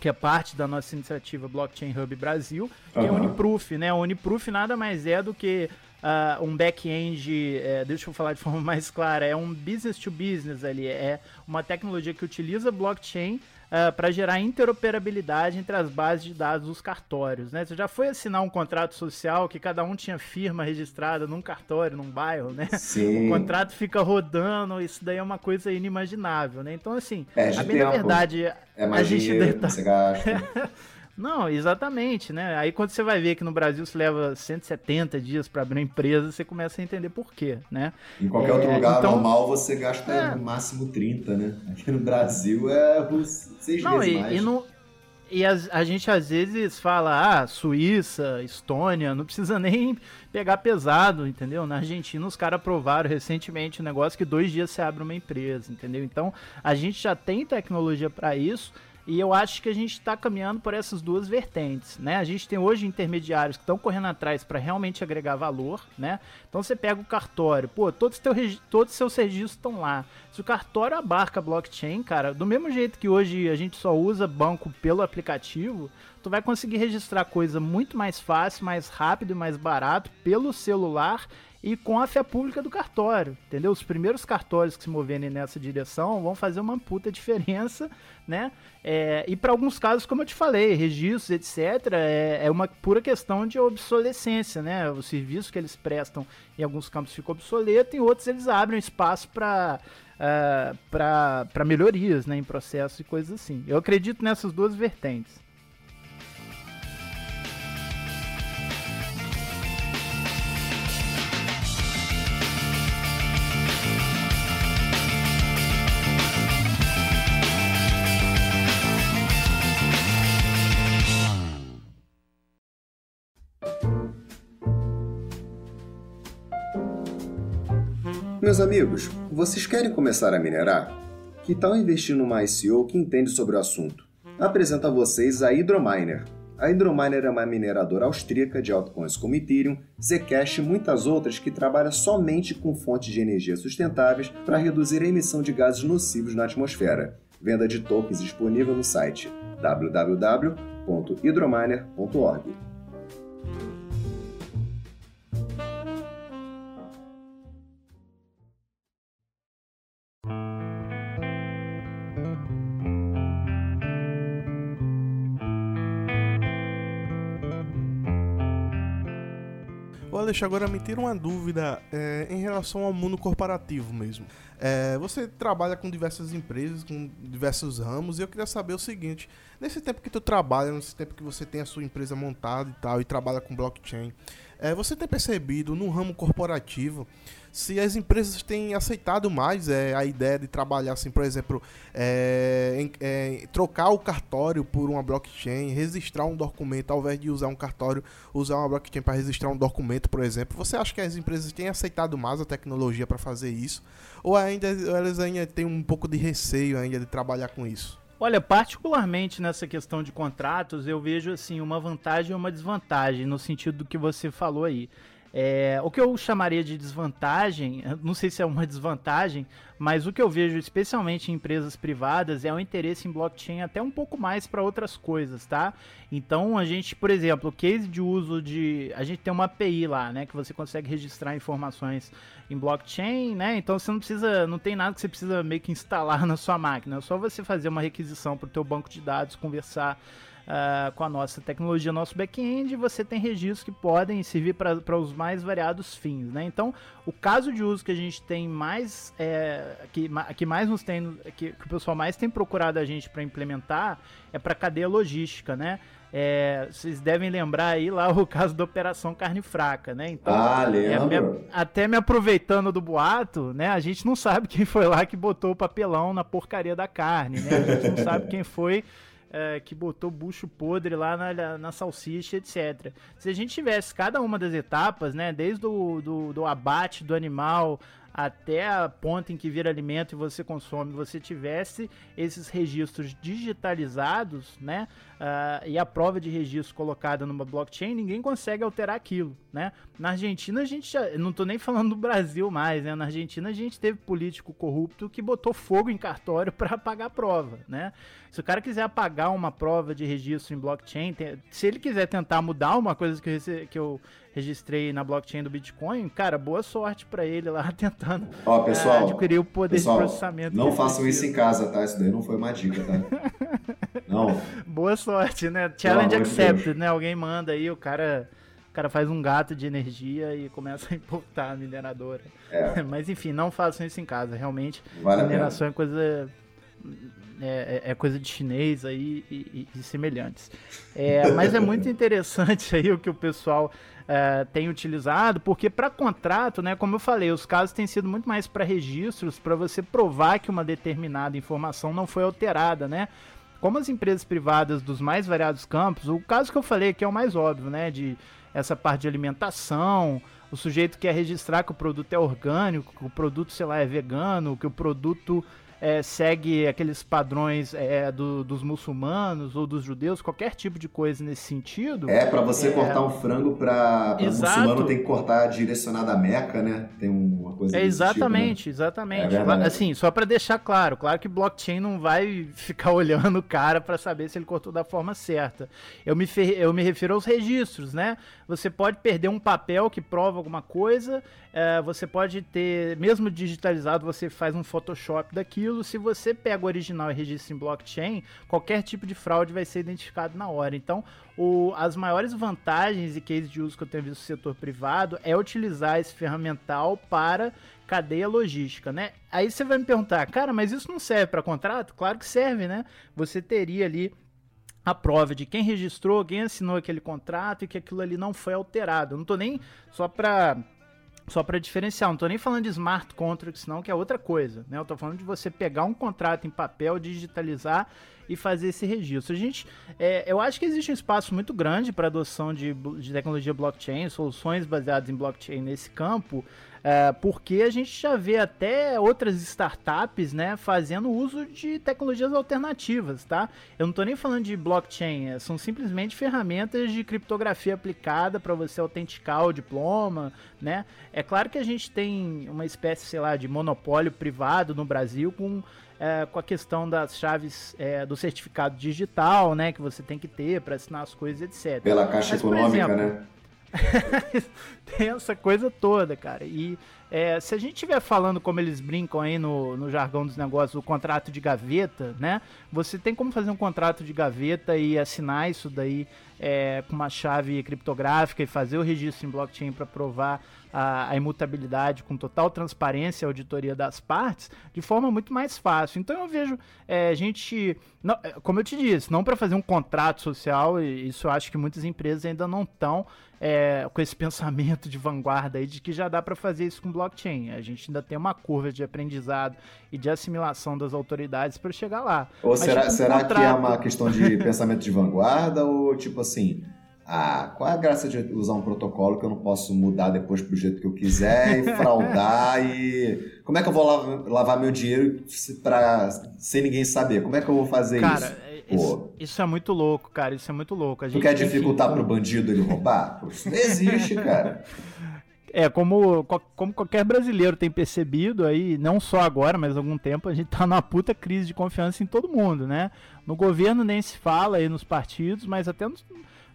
que é parte da nossa iniciativa Blockchain Hub Brasil, que uhum. é Uniproof, né? Uniproof nada mais é do que uh, um back-end, é, deixa eu falar de [laughs] forma mais clara, é um business to business ali, é uma tecnologia que utiliza blockchain uh, ah, para gerar interoperabilidade entre as bases de dados dos cartórios. Né? Você já foi assinar um contrato social que cada um tinha firma registrada num cartório, num bairro, né? Sim. O contrato fica rodando, isso daí é uma coisa inimaginável, né? Então, assim, é, a bem verdade, é magia, a gente você gasta. [laughs] Não, exatamente, né? Aí quando você vai ver que no Brasil se leva 170 dias para abrir uma empresa, você começa a entender por quê, né? Em qualquer é, outro lugar então, normal você gasta é, no máximo 30, né? Aqui no Brasil é seis não, vezes e, mais. E, no, e a, a, gente às vezes fala, ah, Suíça, Estônia, não precisa [laughs] nem pegar pesado, entendeu? Na Argentina os caras aprovaram recentemente um negócio que dois dias você abre uma empresa, entendeu? Então a gente já tem tecnologia para isso e eu acho que a gente está caminhando por essas duas vertentes, né? A gente tem hoje intermediários que estão correndo atrás para realmente agregar valor, né? Então você pega o cartório, pô, todos, teu, todos os seus registros estão lá. Se o cartório abarca blockchain, cara, do mesmo jeito que hoje a gente só usa banco pelo aplicativo, tu vai conseguir registrar coisa muito mais fácil, mais rápido e mais barato pelo celular e com a fé pública do cartório, entendeu? Os primeiros cartórios que se moverem nessa direção vão fazer uma puta diferença, né? É, e para alguns casos, como eu te falei, registros, etc., é, é, uma pura questão de obsolescência, né? O serviço que eles prestam em alguns campos fica obsoleto, em outros eles abrem espaço para uh, para melhorias, né? Em processos e coisas assim. Eu acredito nessas duas vertentes. Meus amigos, vocês querem começar a minerar? Que tal investir numa ICO que entende sobre o assunto? Apresento a vocês a Hydrominer. A Hydrominer é uma mineradora austríaca de altcoins como Ethereum, Zcash e muitas outras que trabalha somente com fontes de energia sustentáveis para reduzir a emissão de gases nocivos na atmosfera. Venda de tokens disponível no site www.hydrominer.org. Alex, agora me tira uma dúvida é, em relação ao mundo corporativo mesmo. É, você trabalha com diversas empresas, com diversos ramos, e eu queria saber o seguinte: nesse tempo que tu trabalha, nesse tempo que você tem a sua empresa montada e tal, e trabalha com blockchain, é, você tem percebido no ramo corporativo se as empresas têm aceitado mais é, a ideia de trabalhar, assim, por exemplo, é, é, trocar o cartório por uma blockchain, registrar um documento, ao invés de usar um cartório, usar uma blockchain para registrar um documento, por exemplo. Você acha que as empresas têm aceitado mais a tecnologia para fazer isso? Ou ainda elas ainda têm um pouco de receio ainda de trabalhar com isso? Olha, particularmente nessa questão de contratos, eu vejo assim uma vantagem e uma desvantagem no sentido do que você falou aí. É, o que eu chamaria de desvantagem, [laughs] não sei se é uma desvantagem, mas o que eu vejo especialmente em empresas privadas é o interesse em blockchain até um pouco mais para outras coisas, tá? Então a gente, por exemplo, o case de uso de. A gente tem uma API lá, né? Que você consegue registrar informações em blockchain, né? Então você não precisa. Não tem nada que você precisa meio que instalar [laughs] na sua máquina. É só você fazer uma requisição para o teu banco de dados, conversar uh, com a nossa tecnologia, nosso back-end, você tem registros que podem servir para os mais variados fins, né? Então, o caso de uso que a gente tem mais, é, que, que mais nos tem, que, que o pessoal mais tem procurado a gente para implementar é para cadeia logística, né? É, vocês devem lembrar aí lá o caso da Operação Carne Fraca, né? Então, ah. É, me, até me aproveitando do boato, né? A gente não sabe quem foi lá que botou o papelão na porcaria da carne, né? A gente não sabe quem foi é, que botou bucho podre lá na, na salsicha, etc. Se a gente tivesse cada uma das etapas, né, desde o do, do abate do animal até a ponta em que vira alimento e você consome, você tivesse esses registros digitalizados, né? Uh, e a prova de registro colocada numa blockchain, ninguém consegue alterar aquilo, né? Na Argentina a gente já, não tô nem falando do Brasil mais, né? Na Argentina a gente teve político corrupto que botou fogo em cartório [laughs] para apagar a prova, né? Se o cara quiser apagar uma prova de registro em blockchain, se ele quiser tentar mudar uma coisa que eu, que eu registrei na blockchain do Bitcoin, cara, boa sorte para ele lá [laughs] tentando Ó, pessoal, é, adquirir o poder pessoal, de processamento. Não façam isso em casa, tá? Isso daí não foi uma dica, tá? [laughs] não. Boa sorte, né? Challenge accepted, né? Alguém manda aí, o cara cara faz um gato de energia e começa a importar a mineradora. É. [laughs] Mas enfim, não façam isso em casa. Realmente, vale mineração é coisa é, é, é, coisa de chinês aí e, e, e semelhantes. É, mas é muito [laughs] interessante aí o que o pessoal é, tem utilizado, porque para contrato, né, como eu falei, os casos têm sido muito mais para registros, para você provar que uma determinada informação não foi alterada, né? Como as empresas privadas dos mais variados campos, o caso que eu falei que é o mais óbvio, né, de essa parte de alimentação, o sujeito quer registrar que o produto é orgânico, que o produto, sei lá, é vegano, que o produto é, segue aqueles padrões é, do, dos muçulmanos ou dos judeus, qualquer tipo de coisa nesse sentido. É, para você é... cortar um frango para muçulmano tem que cortar direcionado a Meca, né? Tem uma coisa É exatamente, tipo, né? exatamente. É assim, só para deixar claro, claro que blockchain não vai ficar [laughs] olhando o cara para saber se ele cortou da forma certa. Eu me, eu me refiro aos registros, né? Você pode perder um papel que prova alguma coisa, é, você pode ter, mesmo digitalizado, você faz um Photoshop daquilo. Se você pega o original e registra em blockchain, qualquer tipo de fraude vai ser identificado na hora. Então, o, as maiores vantagens e cases de uso que eu tenho visto no setor privado é utilizar esse ferramental para cadeia logística, né? Aí você vai me perguntar, cara, mas isso não serve para contrato? Claro que serve, né? Você teria ali a prova de quem registrou, quem assinou aquele contrato e que aquilo ali não foi alterado. Eu não tô nem só para só para diferenciar, não estou nem falando de smart contracts, não, que é outra coisa. Né? Eu estou falando de você pegar um contrato em papel, digitalizar e fazer esse registro. A gente, é, eu acho que existe um espaço muito grande para adoção de, de tecnologia blockchain, soluções baseadas em blockchain nesse campo, é, porque a gente já vê até outras startups né, fazendo uso de tecnologias alternativas, tá? Eu não estou nem falando de blockchain, é, são simplesmente ferramentas de criptografia aplicada para você autenticar o diploma, né? É claro que a gente tem uma espécie, sei lá, de monopólio privado no Brasil com é, com a questão das chaves é, do certificado digital, né, que você tem que ter para assinar as coisas, etc. Pela Caixa Mas, Econômica, exemplo, né? [laughs] tem essa coisa toda, cara. E é, se a gente estiver falando como eles brincam aí no, no jargão dos negócios, o contrato de gaveta, né? Você tem como fazer um contrato de gaveta e assinar isso daí é, com uma chave criptográfica e fazer o registro em blockchain para provar a, a, imutabilidade com total transparência e auditoria das partes de forma muito mais fácil. Então eu vejo é, gente, não, é, como eu te disse, não para fazer um contrato social, e isso eu acho que muitas empresas ainda não estão é, com esse [laughs] pensamento de vanguarda aí de que já dá para fazer isso com blockchain. A gente ainda tem uma curva de aprendizado e de assimilação das autoridades para chegar lá. Ou Mas, será, um será contrato... que é uma questão de [laughs] pensamento de vanguarda ou tipo assim, ah, qual é a graça de usar um protocolo que eu não posso mudar depois pro jeito que eu quiser e fraudar e... Como é que eu vou lavar, lavar meu dinheiro pra, sem ninguém saber? Como é que eu vou fazer cara, isso? Isso, isso, é muito louco, cara. Isso é muito louco. A gente tu quer dificultar que... pro bandido ele roubar? Isso não existe, cara. [laughs] É, como, como qualquer brasileiro tem percebido aí, não só agora, mas há algum tempo, a gente tá numa puta crise de confiança em todo mundo, né? No governo nem se fala aí nos partidos, mas até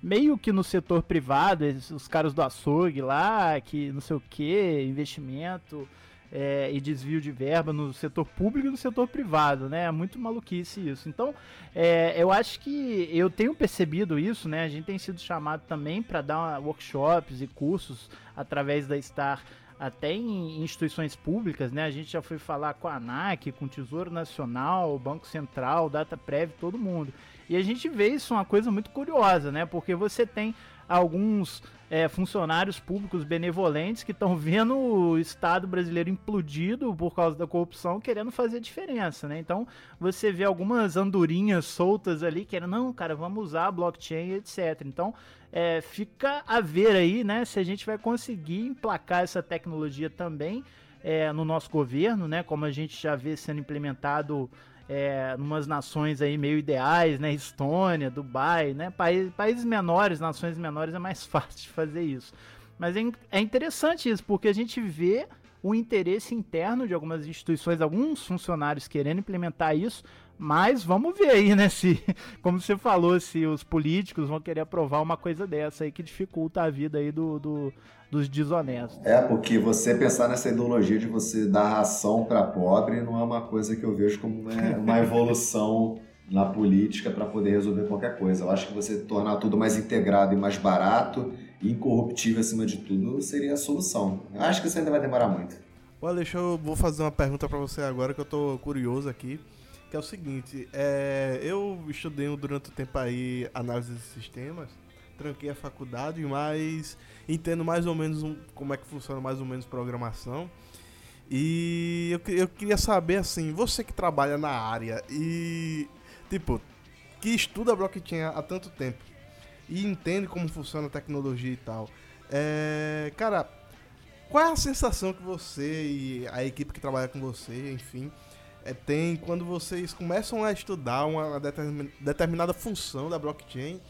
meio que no setor privado, os caras do açougue lá, que não sei o que, investimento, é, e desvio de verba no setor público e no setor privado, né? É muito maluquice isso. Então, é, eu acho que eu tenho percebido isso, né? A gente tem sido chamado também para dar workshops e cursos através da Star até em instituições públicas, né? A gente já foi falar com a ANAC, com o Tesouro Nacional, o Banco Central, DataPrev, todo mundo. E a gente vê isso uma coisa muito curiosa, né? Porque você tem alguns é, funcionários públicos benevolentes que estão [laughs] vendo o Estado brasileiro implodido por causa da corrupção, querendo fazer diferença, né? Então você vê algumas andorinhas soltas ali querendo, não, cara, vamos usar blockchain, etc. Então é, fica a ver aí, né, se a gente vai conseguir emplacar essa tecnologia também é, no nosso governo, né? Como a gente já vê sendo implementado é, umas nações aí meio ideais, né? Estônia, Dubai, né? País, países menores, nações menores é mais [laughs] fácil de fazer isso. Mas é, é interessante isso, porque a gente vê o interesse interno de algumas instituições, alguns funcionários querendo implementar isso, mas vamos ver aí, né, se, [laughs] como você falou, se os políticos vão querer aprovar uma coisa dessa aí que dificulta a vida aí do, do dos desonestos. É, porque você pensar nessa ideologia de você dar ração para pobre não é uma coisa que eu vejo como uma, uma [laughs] evolução na política para poder resolver qualquer coisa. Eu acho que você tornar tudo mais integrado e mais barato e incorruptível acima de tudo seria a solução. Eu acho que isso ainda vai demorar muito. Olha, deixa eu vou fazer uma pergunta para você agora que eu tô curioso aqui, que é o seguinte, é, eu estudei durante o tempo aí análise de sistemas tranquei a faculdade, mas entendo mais ou menos um, como é que funciona mais ou menos programação. E eu, eu queria saber assim, você que trabalha na área e tipo, que estuda blockchain há tanto tempo e entende como funciona a tecnologia e tal. É, cara, qual é a sensação que você e a equipe que trabalha com você, enfim, é, tem quando vocês começam a estudar uma determinada função da blockchain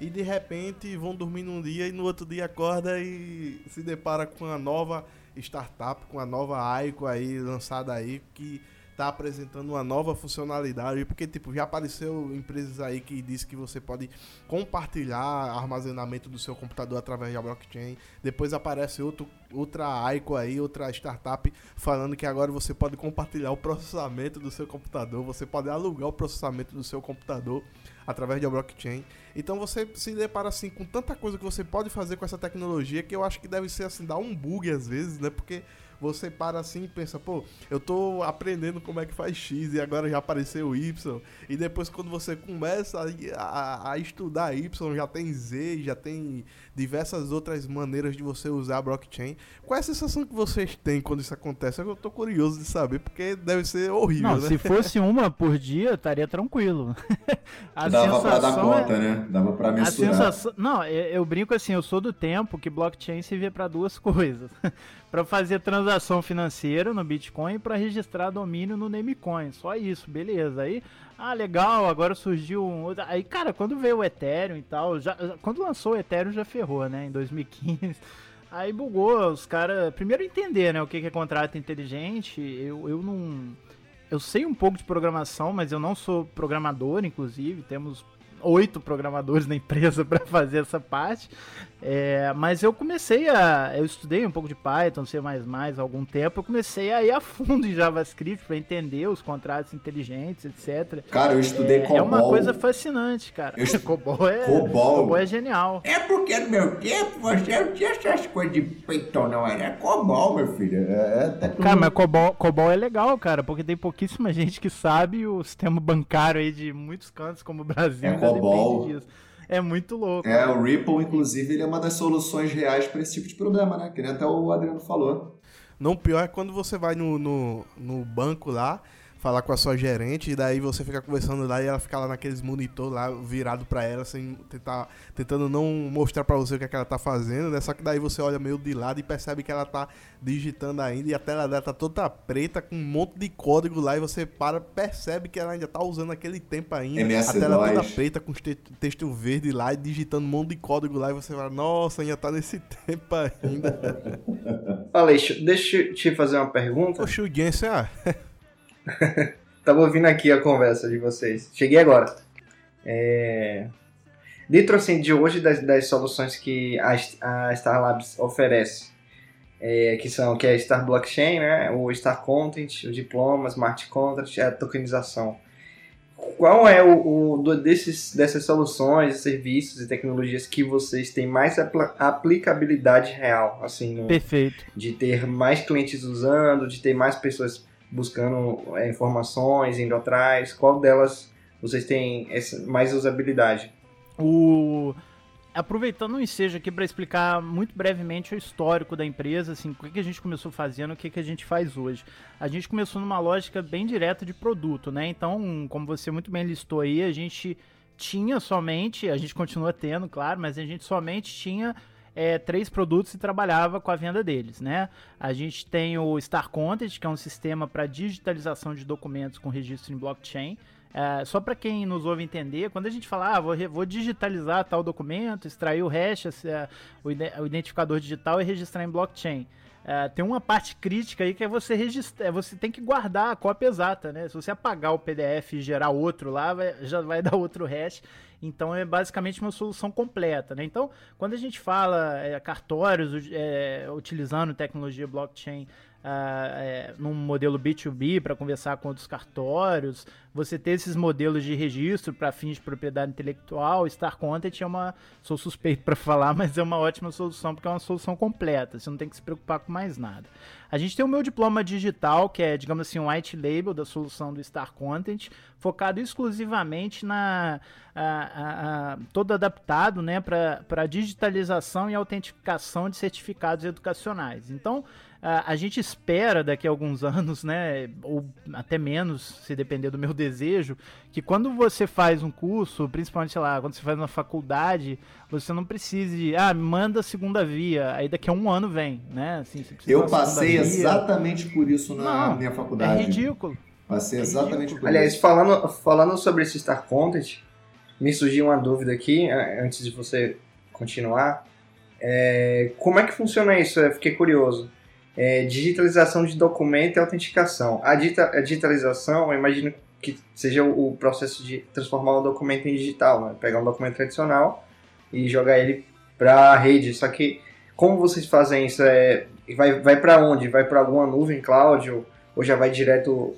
e de repente vão dormir num dia e no outro dia acorda e se depara com uma nova startup, com a nova Aiko aí lançada aí que está apresentando uma nova funcionalidade, porque tipo, já apareceu empresas aí que diz que você pode compartilhar armazenamento do seu computador através da blockchain. Depois aparece outro, outra Aiko aí, outra startup falando que agora você pode compartilhar o processamento do seu computador, você pode alugar o processamento do seu computador através de blockchain. Então você se depara assim com tanta coisa que você pode fazer com essa tecnologia que eu acho que deve ser assim, dar um bug às vezes, né? Porque você para assim e pensa, pô, eu tô aprendendo como é que faz X e agora já apareceu Y. E depois quando você começa a, a, a estudar Y, já tem Z, já tem diversas outras maneiras de você usar a blockchain. Qual é a sensação que vocês têm quando isso acontece? Eu tô curioso de saber, porque deve ser horrível, Não, né? se fosse uma por dia, estaria tranquilo. [laughs] a Dava pra dar conta, é... né? Dava pra mensurar. A sensação... Não, eu, eu brinco assim, eu sou do tempo que blockchain se vê para duas [laughs] coisas. Para fazer transação financeira no Bitcoin e para registrar domínio no Namecoin. Só isso, beleza. Aí, ah, legal, agora surgiu um. Aí, cara, quando veio o Ethereum e tal, já, quando lançou o Ethereum já ferrou, né? Em 2015. Aí bugou, os caras. Primeiro entender, né? O que é contrato inteligente. Eu, eu não. Eu sei um pouco de programação, mas eu não sou programador, inclusive. Temos oito programadores na empresa [laughs] para fazer essa parte. É, mas eu comecei a. Eu estudei um pouco de Python, C há algum tempo. Eu comecei a ir a fundo em JavaScript para entender os contratos inteligentes, etc. Cara, eu estudei é, COBOL. É uma coisa fascinante, cara. Eu. COBOL, é, COBOL. COBOL é genial. É porque no meu tempo você não tinha essas coisas de Python, não. Era COBOL, meu filho. É, é cara, mas COBOL, COBOL é legal, cara, porque tem pouquíssima [laughs] gente que sabe o sistema bancário aí de muitos cantos, como o Brasil. É COBOL. Disso. É muito louco. É, o Ripple, inclusive, ele é uma das soluções reais para esse tipo de problema, né? Que nem até o Adriano falou. Não, pior é quando você vai no, no, no banco lá falar com a sua gerente e daí você fica conversando lá e ela fica lá naqueles monitor lá virado para ela sem tentar tentando não mostrar para você o que, é que ela tá fazendo, né? Só que daí você olha meio de lado e percebe que ela tá digitando ainda e a tela dela tá toda preta com um monte de código lá e você para, percebe que ela ainda tá usando aquele tempo ainda. MS a tela toda preta com texto verde lá e digitando um monte de código lá e você fala, nossa, ainda tá nesse [laughs] tempo ainda. Aleixo, deixa eu te fazer uma pergunta. Oxe, o Jensen, ah. [laughs] [laughs] Tava ouvindo aqui a conversa de vocês. Cheguei agora. É... Dentro assim, de hoje, das, das soluções que a, a Star Labs oferece, é, que são que é Star Blockchain, né, o Star Content, o diploma, Smart Contract, a tokenização. Qual é o, o desses, dessas soluções, serviços e tecnologias que vocês têm mais aplicabilidade real, assim, no, Perfeito. de ter mais clientes usando, de ter mais pessoas buscando é, informações, indo atrás? Qual delas vocês têm mais usabilidade? O aproveitando o ensejo aqui para explicar muito brevemente o histórico da empresa, assim, o que, a gente começou fazendo, o que, que a gente faz hoje. A gente começou numa lógica bem direta de produto, né? Então, como você muito bem listou aí, a gente tinha somente, a gente continua tendo, claro, mas a gente somente tinha é, três produtos e trabalhava com a venda deles, né? A gente tem o Star Content, que é um sistema para digitalização de documentos com registro em blockchain. É, só para quem nos ouve entender, quando a gente fala, ah, vou, vou digitalizar tal documento, extrair o hash, é, o identificador digital e registrar em blockchain. É, tem uma parte crítica aí que é você registrar, é, você tem que guardar a cópia exata, né? Se você apagar o PDF e gerar outro lá, vai, já vai [laughs] dar outro hash. Então é basicamente uma solução completa, né? Então, quando a gente fala é, cartórios é, utilizando tecnologia blockchain uh, é, num modelo B2B para conversar com outros cartórios, você ter esses modelos de registro para fins de propriedade intelectual, Star Content é uma, sou suspeito para [laughs] falar, mas é uma ótima solução porque é uma solução completa, você não tem que se preocupar com mais nada. A gente tem o meu diploma digital, que é, digamos assim, um white label da solução do Star Content, focado exclusivamente na a, a, a, todo adaptado, né, para digitalização e autenticação de certificados educacionais. Então, a, gente espera daqui a alguns [laughs] anos, né, ou até menos, se depender do meu desejo, que quando você faz um curso, principalmente, sei lá, quando você faz uma faculdade, você não precise, ah, manda a segunda via, aí daqui a um ano vem, né? Assim, Eu passei exatamente por isso na não, minha faculdade. É ridículo. Passei é exatamente por Aliás, isso. Aliás, falando, falando sobre esse Star Content, me surgiu uma dúvida aqui, antes de você continuar. É, como é que funciona isso? Eu fiquei curioso é, digitalização de documento e autenticação. A, dita, a digitalização, eu imagino que seja o, o, processo de transformar o documento em digital, né? pegar um documento tradicional e jogar ele para a rede. Só que como vocês fazem isso? É, vai vai para onde? Vai para alguma nuvem cloud ou, ou já vai direto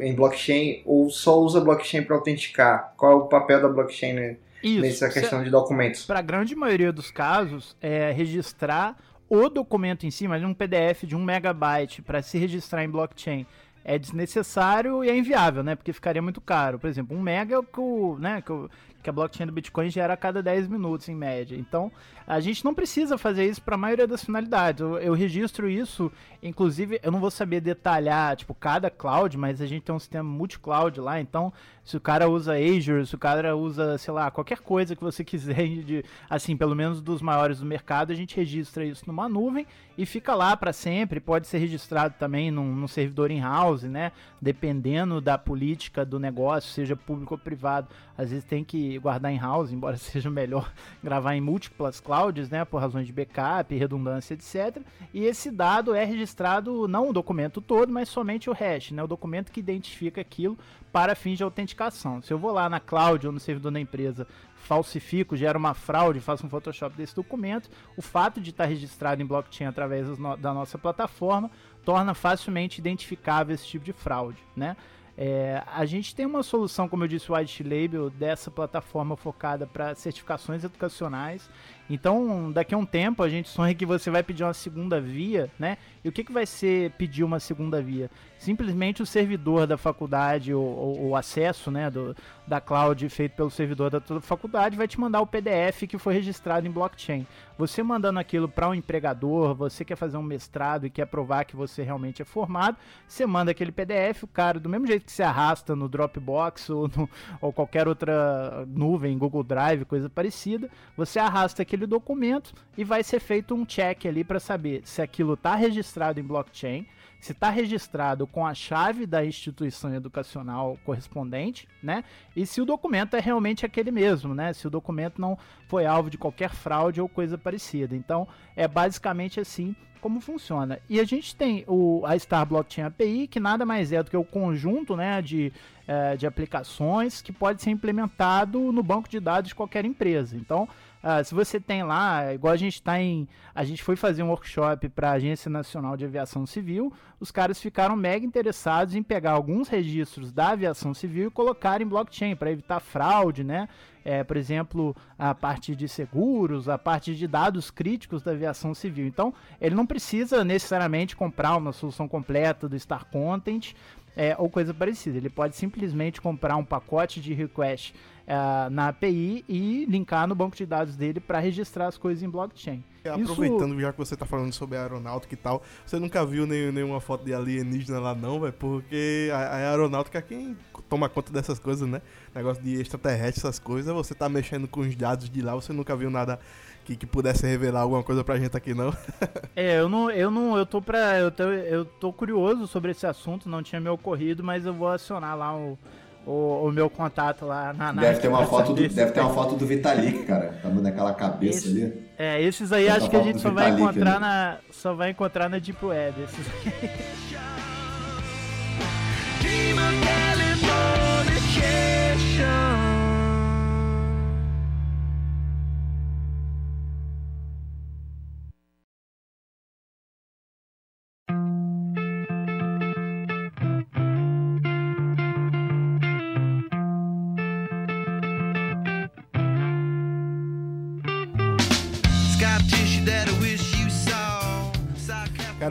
em blockchain ou só usa blockchain para autenticar? Qual é o papel da blockchain né, Isso, nessa questão de documentos? Para a grande maioria dos casos, é registrar o documento em si, mas um PDF de um megabyte para se registrar em blockchain é desnecessário e é inviável, né? Porque ficaria muito caro. Por exemplo, um mega é o que, o, né, que, o, que a blockchain do Bitcoin gera a cada 10 minutos, em média. Então, a gente não precisa fazer isso para a maioria das finalidades. Eu, eu, registro isso, inclusive, eu não vou saber detalhar, tipo, cada cloud, mas a gente tem um sistema multi-cloud lá, então, se o cara usa Azure, se o cara usa, sei lá, qualquer coisa que você [laughs] quiser, de, assim, pelo menos dos maiores do mercado, a gente registra isso numa nuvem e fica lá para sempre. Pode ser registrado também num, num servidor in-house, né? Dependendo da política do negócio, seja público ou privado. Às vezes tem que guardar in-house, embora [laughs] seja melhor gravar em múltiplas clouds, né? Por razões de backup, redundância, etc. E esse dado é registrado, não o documento todo, mas somente o hash, né? O documento que identifica aquilo para fins de autenticação. Se eu vou lá na cloud ou no servidor da empresa falsifico, gera uma fraude, faço um Photoshop desse documento, o fato de estar registrado em blockchain através da nossa plataforma torna facilmente identificável esse tipo de fraude, né? É, a gente tem uma solução, como eu disse, o White Label, dessa plataforma focada para certificações educacionais. Então, daqui a um tempo, a gente sonha que você vai pedir uma segunda via, né? E o que, que vai ser pedir uma segunda via? Simplesmente o servidor da faculdade, ou o acesso né, do, da cloud feito pelo servidor da faculdade, vai te mandar o PDF que foi registrado em blockchain. Você mandando aquilo para um empregador, você quer fazer um mestrado e quer provar que você realmente é formado, você manda aquele PDF, o cara, do mesmo jeito que se arrasta no Dropbox ou, no, ou qualquer outra nuvem, Google Drive, coisa parecida, você arrasta aquele documento e vai ser feito um check ali para saber se aquilo está registrado registrado em blockchain, se está registrado com a chave da instituição educacional correspondente, né? E se o documento é realmente aquele mesmo, né? Se o documento não foi alvo de qualquer fraude ou coisa parecida. Então, é basicamente assim como funciona. E a gente tem o, a Star Blockchain API, que nada mais é do que o conjunto né, de, é, de aplicações que pode ser implementado no banco de dados de qualquer empresa. Então, Uh, se você tem lá, igual a gente está em. A gente foi fazer um workshop para a Agência Nacional de Aviação Civil, os caras ficaram mega interessados em pegar alguns registros da aviação civil e colocar em blockchain para evitar fraude, né? É, por exemplo, a parte de seguros, a parte de dados críticos da aviação civil. Então, ele não precisa necessariamente comprar uma solução completa do Star Content é, ou coisa parecida. Ele pode simplesmente comprar um pacote de request uh, na API e linkar no banco de dados dele para registrar as coisas em blockchain. É, aproveitando Isso... já que você está falando sobre aeronáutica e tal, você nunca viu nem, nenhuma foto de alienígena lá não, velho? Porque a, a aeronáutica é quem toma conta dessas coisas, né? Negócio de extraterrestre, essas coisas, você tá mexendo com os dados de lá, você nunca viu nada que, que pudesse revelar alguma coisa pra gente aqui, não? [laughs] é, eu não, eu não, eu tô pra, eu tô, eu tô curioso sobre esse assunto, não tinha me ocorrido, mas eu vou acionar lá o o, o meu contato lá na, na Deve ter uma foto do, deve ter uma foto do Vitalik, cara. Tá dando aquela cabeça Esse, ali. É, esses aí acho que a gente só vai encontrar ali. na só vai encontrar na Deep Web, esses [laughs]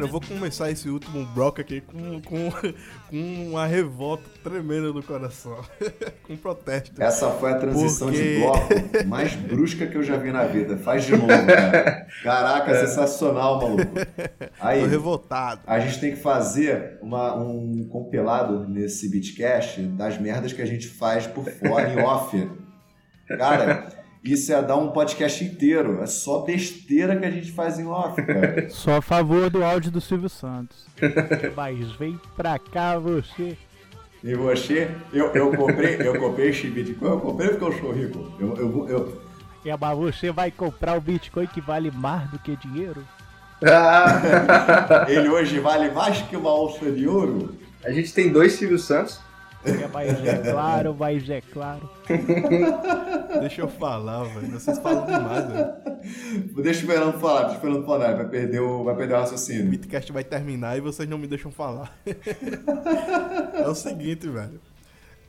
Eu vou começar esse último bloco aqui com, com, [laughs] com uma revolta tremenda no coração. [laughs] com protesto. Essa foi a transição Porque... de bloco [laughs] mais brusca que eu já vi na vida. Faz de novo, cara. Caraca, é. sensacional, maluco. Aí, Tô revoltado. A gente tem que fazer uma, um compilado nesse Beatcast das merdas que a gente faz por fora, em off. Cara, isso é dar um podcast inteiro. É só besteira que a gente faz em off, cara. [laughs] Só a favor do áudio do Silvio Santos. [laughs] Mas vem pra cá você. E você? Eu, eu comprei, eu comprei esse Bitcoin, eu comprei porque eu sou rico. Eu, eu, eu... É, mas você vai comprar o Bitcoin que vale mais do que dinheiro? [laughs] Ele hoje vale mais que uma alça de ouro. A gente tem dois Silvio Santos. É, mas é claro, mas é claro. [laughs] Deixa eu falar, velho. Vocês falam demais, velho. Deixa o Fernando falar, deixa o Fernando falar. Vai perder o, vai perder o raciocínio. O Bitcast vai terminar e vocês não me deixam falar. [laughs] é o seguinte, velho.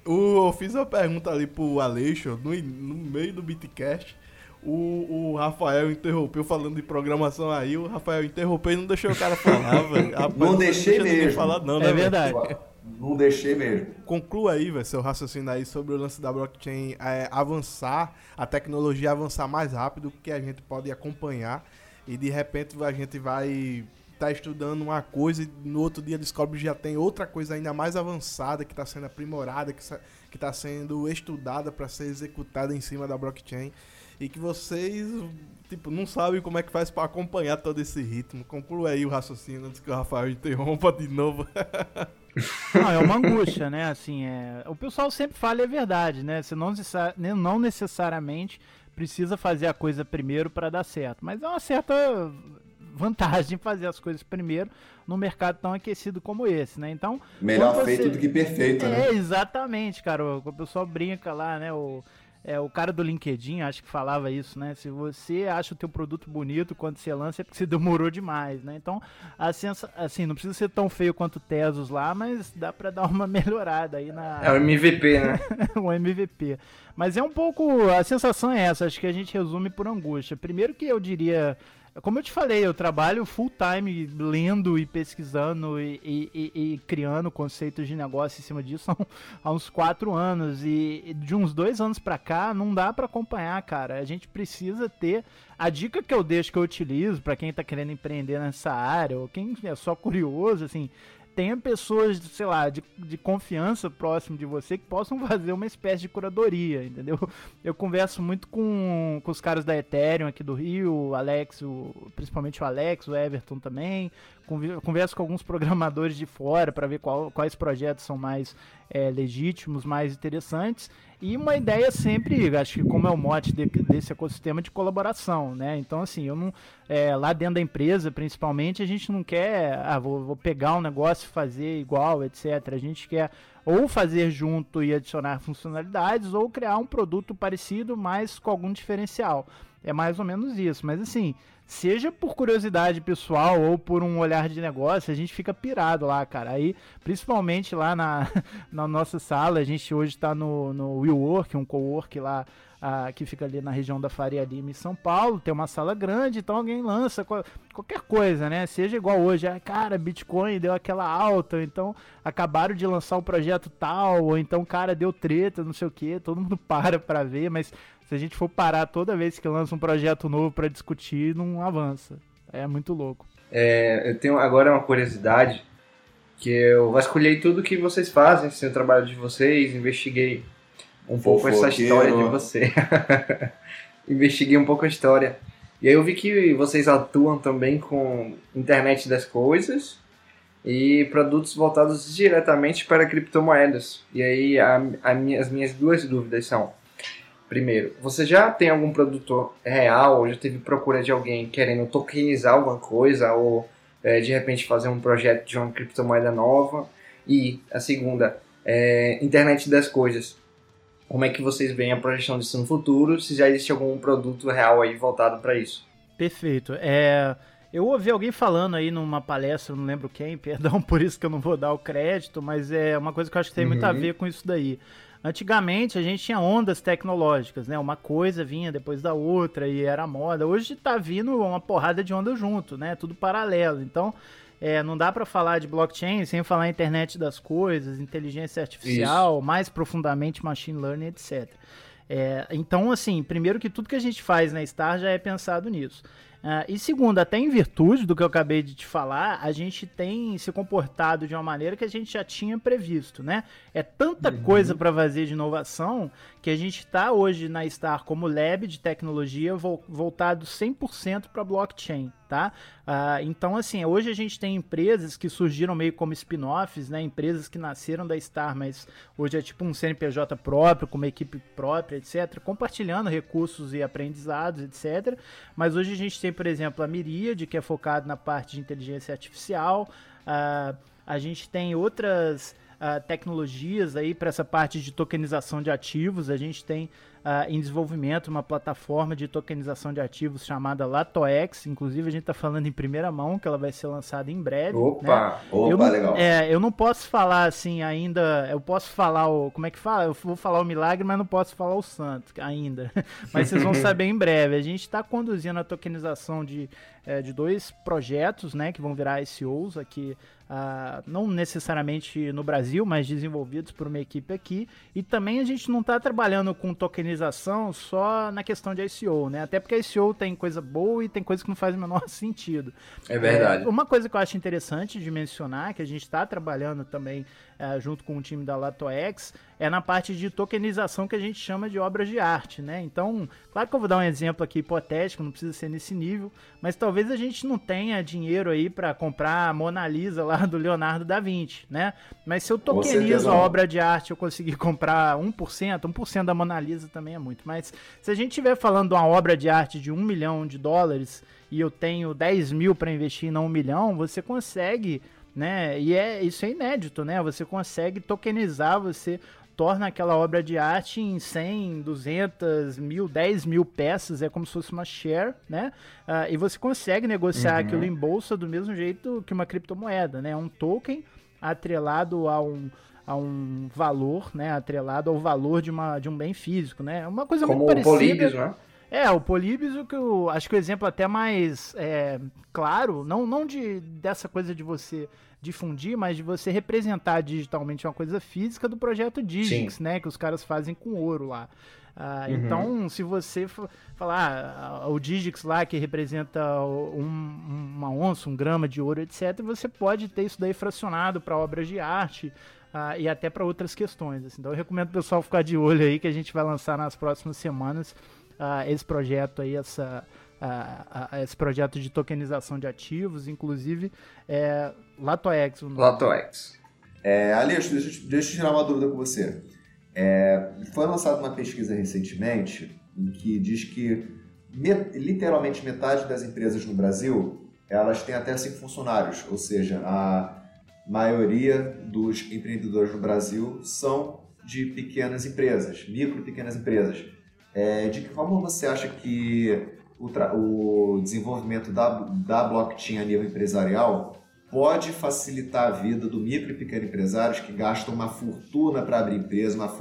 O, eu fiz uma pergunta ali pro Aleixo no, no meio do Bitcast. O, o, Rafael interrompeu falando de programação aí, o Rafael interrompeu e não deixou o cara falar, velho. Não deixei mesmo. Falar, não, é né, verdade. Não deixei mesmo. Conclua aí, velho, seu raciocínio aí sobre o lance da blockchain é, avançar, a tecnologia avançar mais rápido que a gente pode acompanhar e de repente a gente vai estar tá estudando uma coisa e no outro dia descobre que já tem outra coisa ainda mais avançada que está sendo aprimorada, que está sendo estudada para ser executada em cima da blockchain e que vocês tipo não sabem como é que faz para acompanhar todo esse ritmo. Conclua aí o raciocínio antes que o Rafael interrompa de novo. [laughs] [laughs] Não, é uma angústia, né? Assim, é... o pessoal sempre fala e é verdade, né? Você não, necessari... não necessariamente precisa fazer a coisa primeiro para dar certo, mas é uma certa vantagem fazer as coisas primeiro num mercado tão aquecido como esse, né? Então melhor você... feito do que perfeito, é, né? Exatamente, cara. O pessoal brinca lá, né? O é, o cara do LinkedIn, acho que falava isso, né? Se você acha o teu produto bonito quando você lança, é porque você [laughs] demorou demais, né? Então, a sensa, assim, não precisa ser tão feio quanto o Tesos lá, mas dá para dar uma [laughs] melhorada aí na... É o MVP, né? [laughs] o MVP. Mas é um pouco... A sensação é essa, acho que a gente resume por angústia. Primeiro que eu diria como eu te falei, eu trabalho full time lendo e pesquisando e, e, e, e criando conceitos de negócio em cima disso [laughs] há, uns quatro anos. E de uns dois anos para cá, não dá para acompanhar, cara. A gente precisa ter. A dica que eu deixo, que eu utilizo para quem tá querendo empreender nessa área, ou quem é só curioso, assim, tenha pessoas, sei lá, de, de confiança próximo de você que possam [laughs] fazer uma espécie de curadoria, entendeu? Eu converso muito com, com os caras da Ethereum aqui do Rio, o Alex, o, principalmente o Alex, o Everton também. Converso com alguns [laughs] programadores de fora para ver qual, quais projetos são mais é, legítimos, mais interessantes. E uma ideia sempre, acho que como é o mote de, desse ecossistema de colaboração, né? Então, assim, eu não. É, lá dentro da empresa, principalmente, a gente não quer. Ah, vou, vou pegar um negócio e fazer igual, etc. A gente quer ou fazer junto e adicionar funcionalidades, ou criar um produto parecido, mas com algum diferencial. é mais ou menos isso. Mas assim, seja por curiosidade pessoal ou por um olhar de negócio, a gente fica pirado lá, cara. Aí, principalmente lá na, [laughs] na nossa sala, a gente hoje está no, no WeWork, um co-work lá a, que fica ali na região da Faria Lima em São Paulo, tem uma sala grande, então alguém lança qualquer coisa, né? Seja igual hoje, ah, cara, Bitcoin deu aquela alta, então acabaram de lançar um projeto tal, ou então, cara, deu treta, não sei o que, todo mundo [laughs] para pra ver, mas se a gente for parar toda vez que lança um projeto novo para discutir, não avança. É muito louco. É, eu tenho agora uma curiosidade que eu vasculhei tudo que vocês fazem, assim, o trabalho de vocês, investiguei um pouco essa história de você. [laughs] Investiguei um pouco a história. E aí eu vi que vocês atuam também com internet das coisas e produtos voltados diretamente para criptomoedas. E aí a, a minha, as minhas duas dúvidas são: primeiro, você já tem algum produto real, ou já teve procura de alguém querendo tokenizar alguma coisa, ou é, de repente fazer um projeto de uma criptomoeda nova? E a segunda, é, internet das coisas como é que vocês veem a projeção disso no futuro, se já existe algum produto real aí voltado para isso. Perfeito. É, eu ouvi alguém falando aí numa palestra, não lembro quem, [laughs] perdão por isso que eu não vou dar o crédito, mas é uma coisa que eu acho que tem uhum. muito a uhum. ver com isso daí. Antigamente a gente tinha ondas tecnológicas, né? Uma coisa vinha depois da outra e era moda. Hoje tá vindo uma porrada de onda junto, né? Tudo paralelo. Então, é, não dá para falar de blockchain sem falar internet das coisas, inteligência artificial, Isso. mais profundamente machine learning, etc. É, então, assim, primeiro que tudo que a gente faz na Star já é pensado nisso. Uh, e segundo, até em virtude do que eu acabei de te falar, a gente tem se comportado de uma maneira que a gente já tinha previsto, né? É tanta uhum. coisa para fazer de inovação que a gente está hoje na Star como lab de tecnologia voltado 100% para blockchain, tá? Uh, então, assim, hoje a gente tem empresas que surgiram meio como spin-offs, né? Empresas que nasceram da Star, mas hoje é tipo um CNPJ próprio, com uma equipe própria, etc., compartilhando recursos e aprendizados, etc. Mas hoje a gente tem, por exemplo, a Miríade, que é focado na parte de inteligência artificial. Uh, a gente tem outras uh, tecnologias aí para essa parte de tokenização de ativos. A gente tem uh, em desenvolvimento uma plataforma de tokenização de ativos chamada LatoX. Inclusive, a gente está falando em primeira mão que ela vai ser lançada em breve. Opa, né? opa, eu não, legal. É, eu não posso falar assim ainda. Eu posso falar o. Como é que fala? Eu vou falar o milagre, mas não posso falar o santo ainda. [laughs] mas vocês vão saber em breve. A gente está conduzindo a tokenização de, é, de dois projetos, né? Que vão virar ICOs aqui Uh, não necessariamente no Brasil, mas desenvolvidos por uma equipe aqui. E também a gente não está trabalhando com tokenização só na questão de ICO, né? Até porque a ICO tem coisa boa e tem coisa que não faz o menor [laughs] sentido. É verdade. É, uma coisa que eu acho interessante de mencionar, que a gente está trabalhando também é, junto com o time da LatoX, é na parte de tokenização que a gente chama de obras de arte, né? Então, claro que eu vou dar um exemplo aqui hipotético, não precisa ser nesse nível, mas talvez a gente não tenha dinheiro aí para comprar a Mona Lisa lá do Leonardo da Vinci, né? Mas se eu tokenizo a obra de arte eu conseguir comprar 1%, 1% da Mona Lisa também é muito, mas se a gente estiver falando de uma obra de arte de um milhão de dólares e eu tenho 10 mil para investir e não um milhão, você consegue né? E é isso é inédito, né? Você consegue tokenizar, você torna aquela obra de arte em 100, 200, mil, 10 mil peças, é como se fosse uma share, né? Uh, e você consegue negociar uhum. aquilo em bolsa do mesmo jeito que uma criptomoeda, né? Um token atrelado a um, a um valor, né? Atrelado ao valor de, uma, de um bem físico, né? É uma coisa como muito parecida. Políbios, né? É, o Políbios, o que eu acho que o exemplo até mais é, claro, não, não de, dessa coisa de você difundir, mas de você representar digitalmente uma coisa física do projeto Digix, Sim. né? Que os caras fazem com ouro lá. Uh, uhum. Então, se você falar ah, o Digix lá que representa um, uma onça, um grama de ouro, etc., você pode ter isso daí fracionado para obras de arte uh, e até para outras questões. Assim. Então, eu recomendo o pessoal ficar de olho aí que a gente vai lançar nas próximas semanas esse projeto aí, essa a, a, esse projeto de tokenização de ativos, inclusive é, LatoX. LatoX. É, Alex, deixa, deixa eu tirar uma dúvida com você. É, foi lançada uma pesquisa recentemente em que diz que literalmente metade das empresas no Brasil elas têm até cinco funcionários, ou seja, a maioria dos empreendedores no Brasil são de pequenas empresas, micro e pequenas empresas. É, de que forma você acha que o, o desenvolvimento da, da blockchain a nível empresarial pode facilitar a vida do micro e pequeno empresários que gastam uma fortuna para abrir empresa, uma,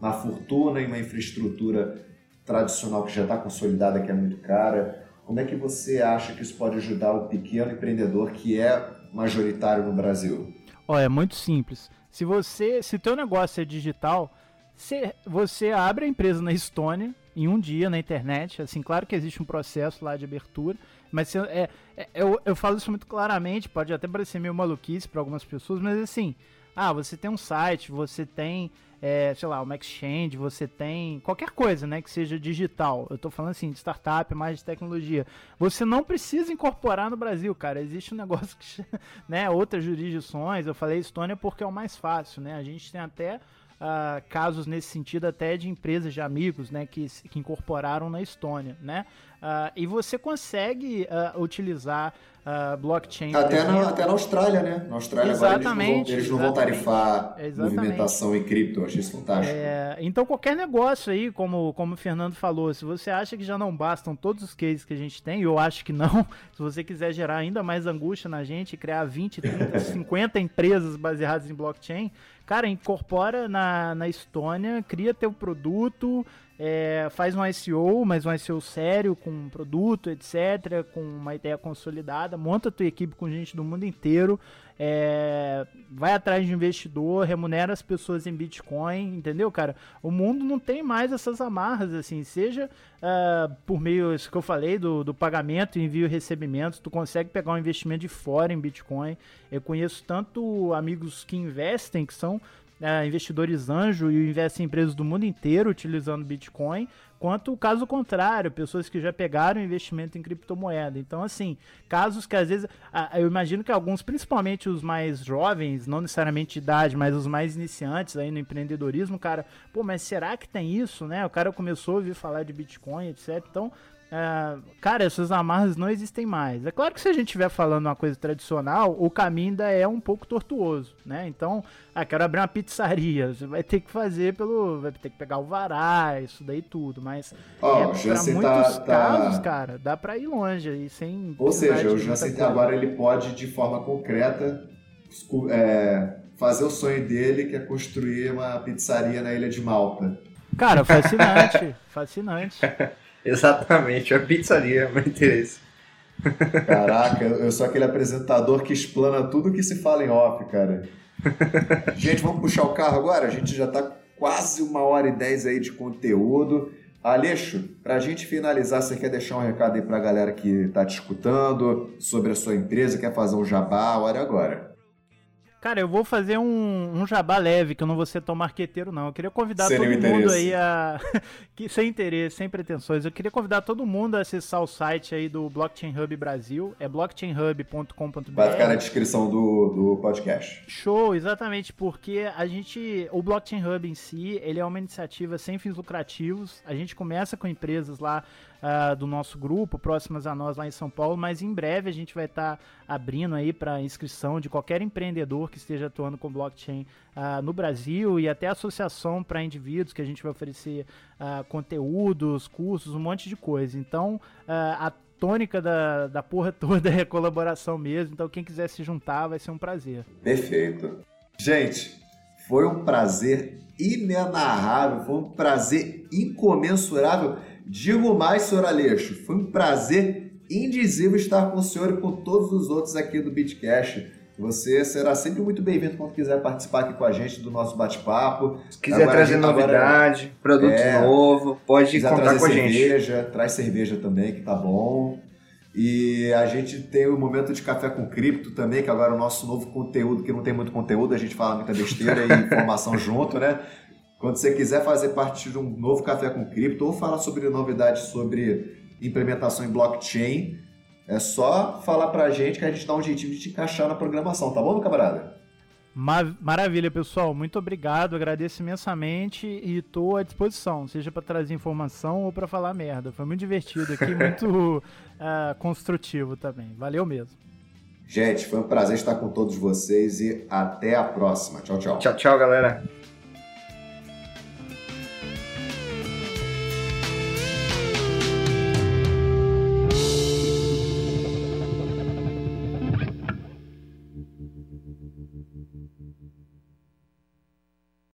uma fortuna em uma infraestrutura tradicional que já está consolidada, que é muito cara. Como é que você acha que isso pode ajudar o pequeno empreendedor que é majoritário no Brasil? Olha, é muito simples. Se você, se teu negócio é digital, você, você abre a empresa na Estônia em um dia na internet. Assim, claro que existe um processo lá de abertura, mas é, é, eu, eu falo isso muito claramente. Pode até parecer meio maluquice para algumas pessoas, mas assim, ah, você tem um site, você tem, é, sei lá, uma exchange, você tem qualquer coisa, né, que seja digital. Eu tô falando assim de startup, mais de tecnologia. Você não precisa incorporar no Brasil, cara. Existe um [laughs] negócio que, né, outras jurisdições. Eu falei Estônia porque é o mais fácil, né? A gente tem até uh, casos nesse sentido até de empresas de amigos, né, que, que incorporaram na Estônia, né? Uh, e você consegue uh, utilizar uh, blockchain. Até na, até na Austrália, né? Na Austrália exatamente, eles não vão, eles não vão tarifar exatamente. movimentação em cripto. Achei isso fantástico. É, então qualquer negócio aí, como, como o Fernando falou, se você acha que já não bastam todos os cases que a gente tem, eu acho que não, [laughs] se você quiser gerar ainda mais angústia na gente, criar 20, 30, 50 empresas baseadas em blockchain, cara, incorpora na, na Estônia, cria teu produto, é, faz um ICO, mas um ICO sério, com um produto, etc., com uma ideia consolidada, monta tua equipe com gente do mundo inteiro, é, vai atrás de investidor, remunera as pessoas em Bitcoin, entendeu, cara? O mundo não tem mais essas amarras, assim, seja uh, por meio, isso que eu falei, do, do pagamento, envio e recebimento, tu consegue pegar um investimento de fora em Bitcoin. Eu conheço tanto amigos que investem, que são é, investidores anjo e investem em empresas do mundo inteiro utilizando Bitcoin, quanto o caso contrário, pessoas que já pegaram investimento em criptomoeda. Então, assim, casos que às vezes, eu imagino que alguns, principalmente os mais jovens, não necessariamente de idade, mas os mais iniciantes aí no empreendedorismo, cara, pô, mas será que tem isso, né? O cara começou a ouvir falar de Bitcoin, etc. Então, é, cara, essas amarras não existem mais. É claro que se a gente estiver falando uma coisa tradicional, o caminho ainda é um pouco tortuoso, né? Então, ah, quero abrir uma pizzaria, você vai ter que fazer pelo, vai ter que pegar o vará, isso daí tudo, mas oh, é, para muitos tá, casos, tá... cara, dá para ir longe aí sem. Ou seja, o Jansen agora ele pode de forma concreta é, fazer o sonho dele, que é construir uma pizzaria na Ilha de Malta. Cara, fascinante, [laughs] fascinante. Exatamente, a pizzaria é meu interesse. Caraca, eu sou aquele apresentador que explana tudo que se fala em off, cara. Gente, vamos puxar o carro agora? A gente já tá quase uma hora e dez aí de conteúdo. Aleixo, para a gente finalizar, você quer deixar um recado aí para a galera que está te escutando sobre a sua empresa, quer fazer um jabá? A hora é agora. Cara, eu vou fazer um, um jabá leve, que eu não vou ser tão marqueteiro, não. Eu queria convidar todo mundo aí a. [laughs] que, sem interesse, sem pretensões. Eu queria convidar todo mundo a acessar o site aí do Blockchain Hub Brasil. É blockchainhub.com.br. Vai ficar na descrição do, do podcast. Show, exatamente, porque a gente. O Blockchain Hub em si, ele é uma iniciativa sem fins lucrativos. A gente começa com empresas lá uh, do nosso grupo, próximas a nós lá em São Paulo, mas em breve a gente vai estar tá abrindo aí para inscrição de qualquer empreendedor que esteja atuando com blockchain uh, no Brasil e até associação para indivíduos que a gente vai oferecer uh, conteúdos, cursos, um monte de coisa. Então, a tônica da, da porra [laughs] toda é colaboração mesmo. Então, quem quiser se juntar, vai ser um prazer. Perfeito. Gente, foi um prazer inenarrável, foi um prazer incomensurável. Digo mais, senhor Aleixo, foi um prazer indizível estar com o senhor e com todos os outros aqui do Bitcash. Você será sempre muito bem-vindo quando quiser participar aqui com a gente do nosso bate-papo. Se quiser agora, trazer novidade, agora, produto é, novo, pode contar com a gente. cerveja, traz cerveja também, que tá bom. E a gente tem o momento de café com cripto também, que agora é o nosso novo conteúdo, que não tem muito conteúdo, a gente fala muita besteira e [laughs] informação junto, né? Quando você quiser fazer parte de um novo Café com Cripto ou falar sobre novidades sobre implementação em blockchain, é só falar pra gente que a gente dá um jeitinho de te encaixar na programação, tá bom, meu camarada? Maravilha, pessoal. Muito obrigado. Agradeço imensamente e estou à disposição, seja para trazer informação ou para falar merda. Foi muito divertido aqui, [laughs] muito uh, construtivo também. Valeu mesmo. Gente, foi um prazer estar com todos vocês e até a próxima. Tchau, tchau. Tchau, tchau, galera.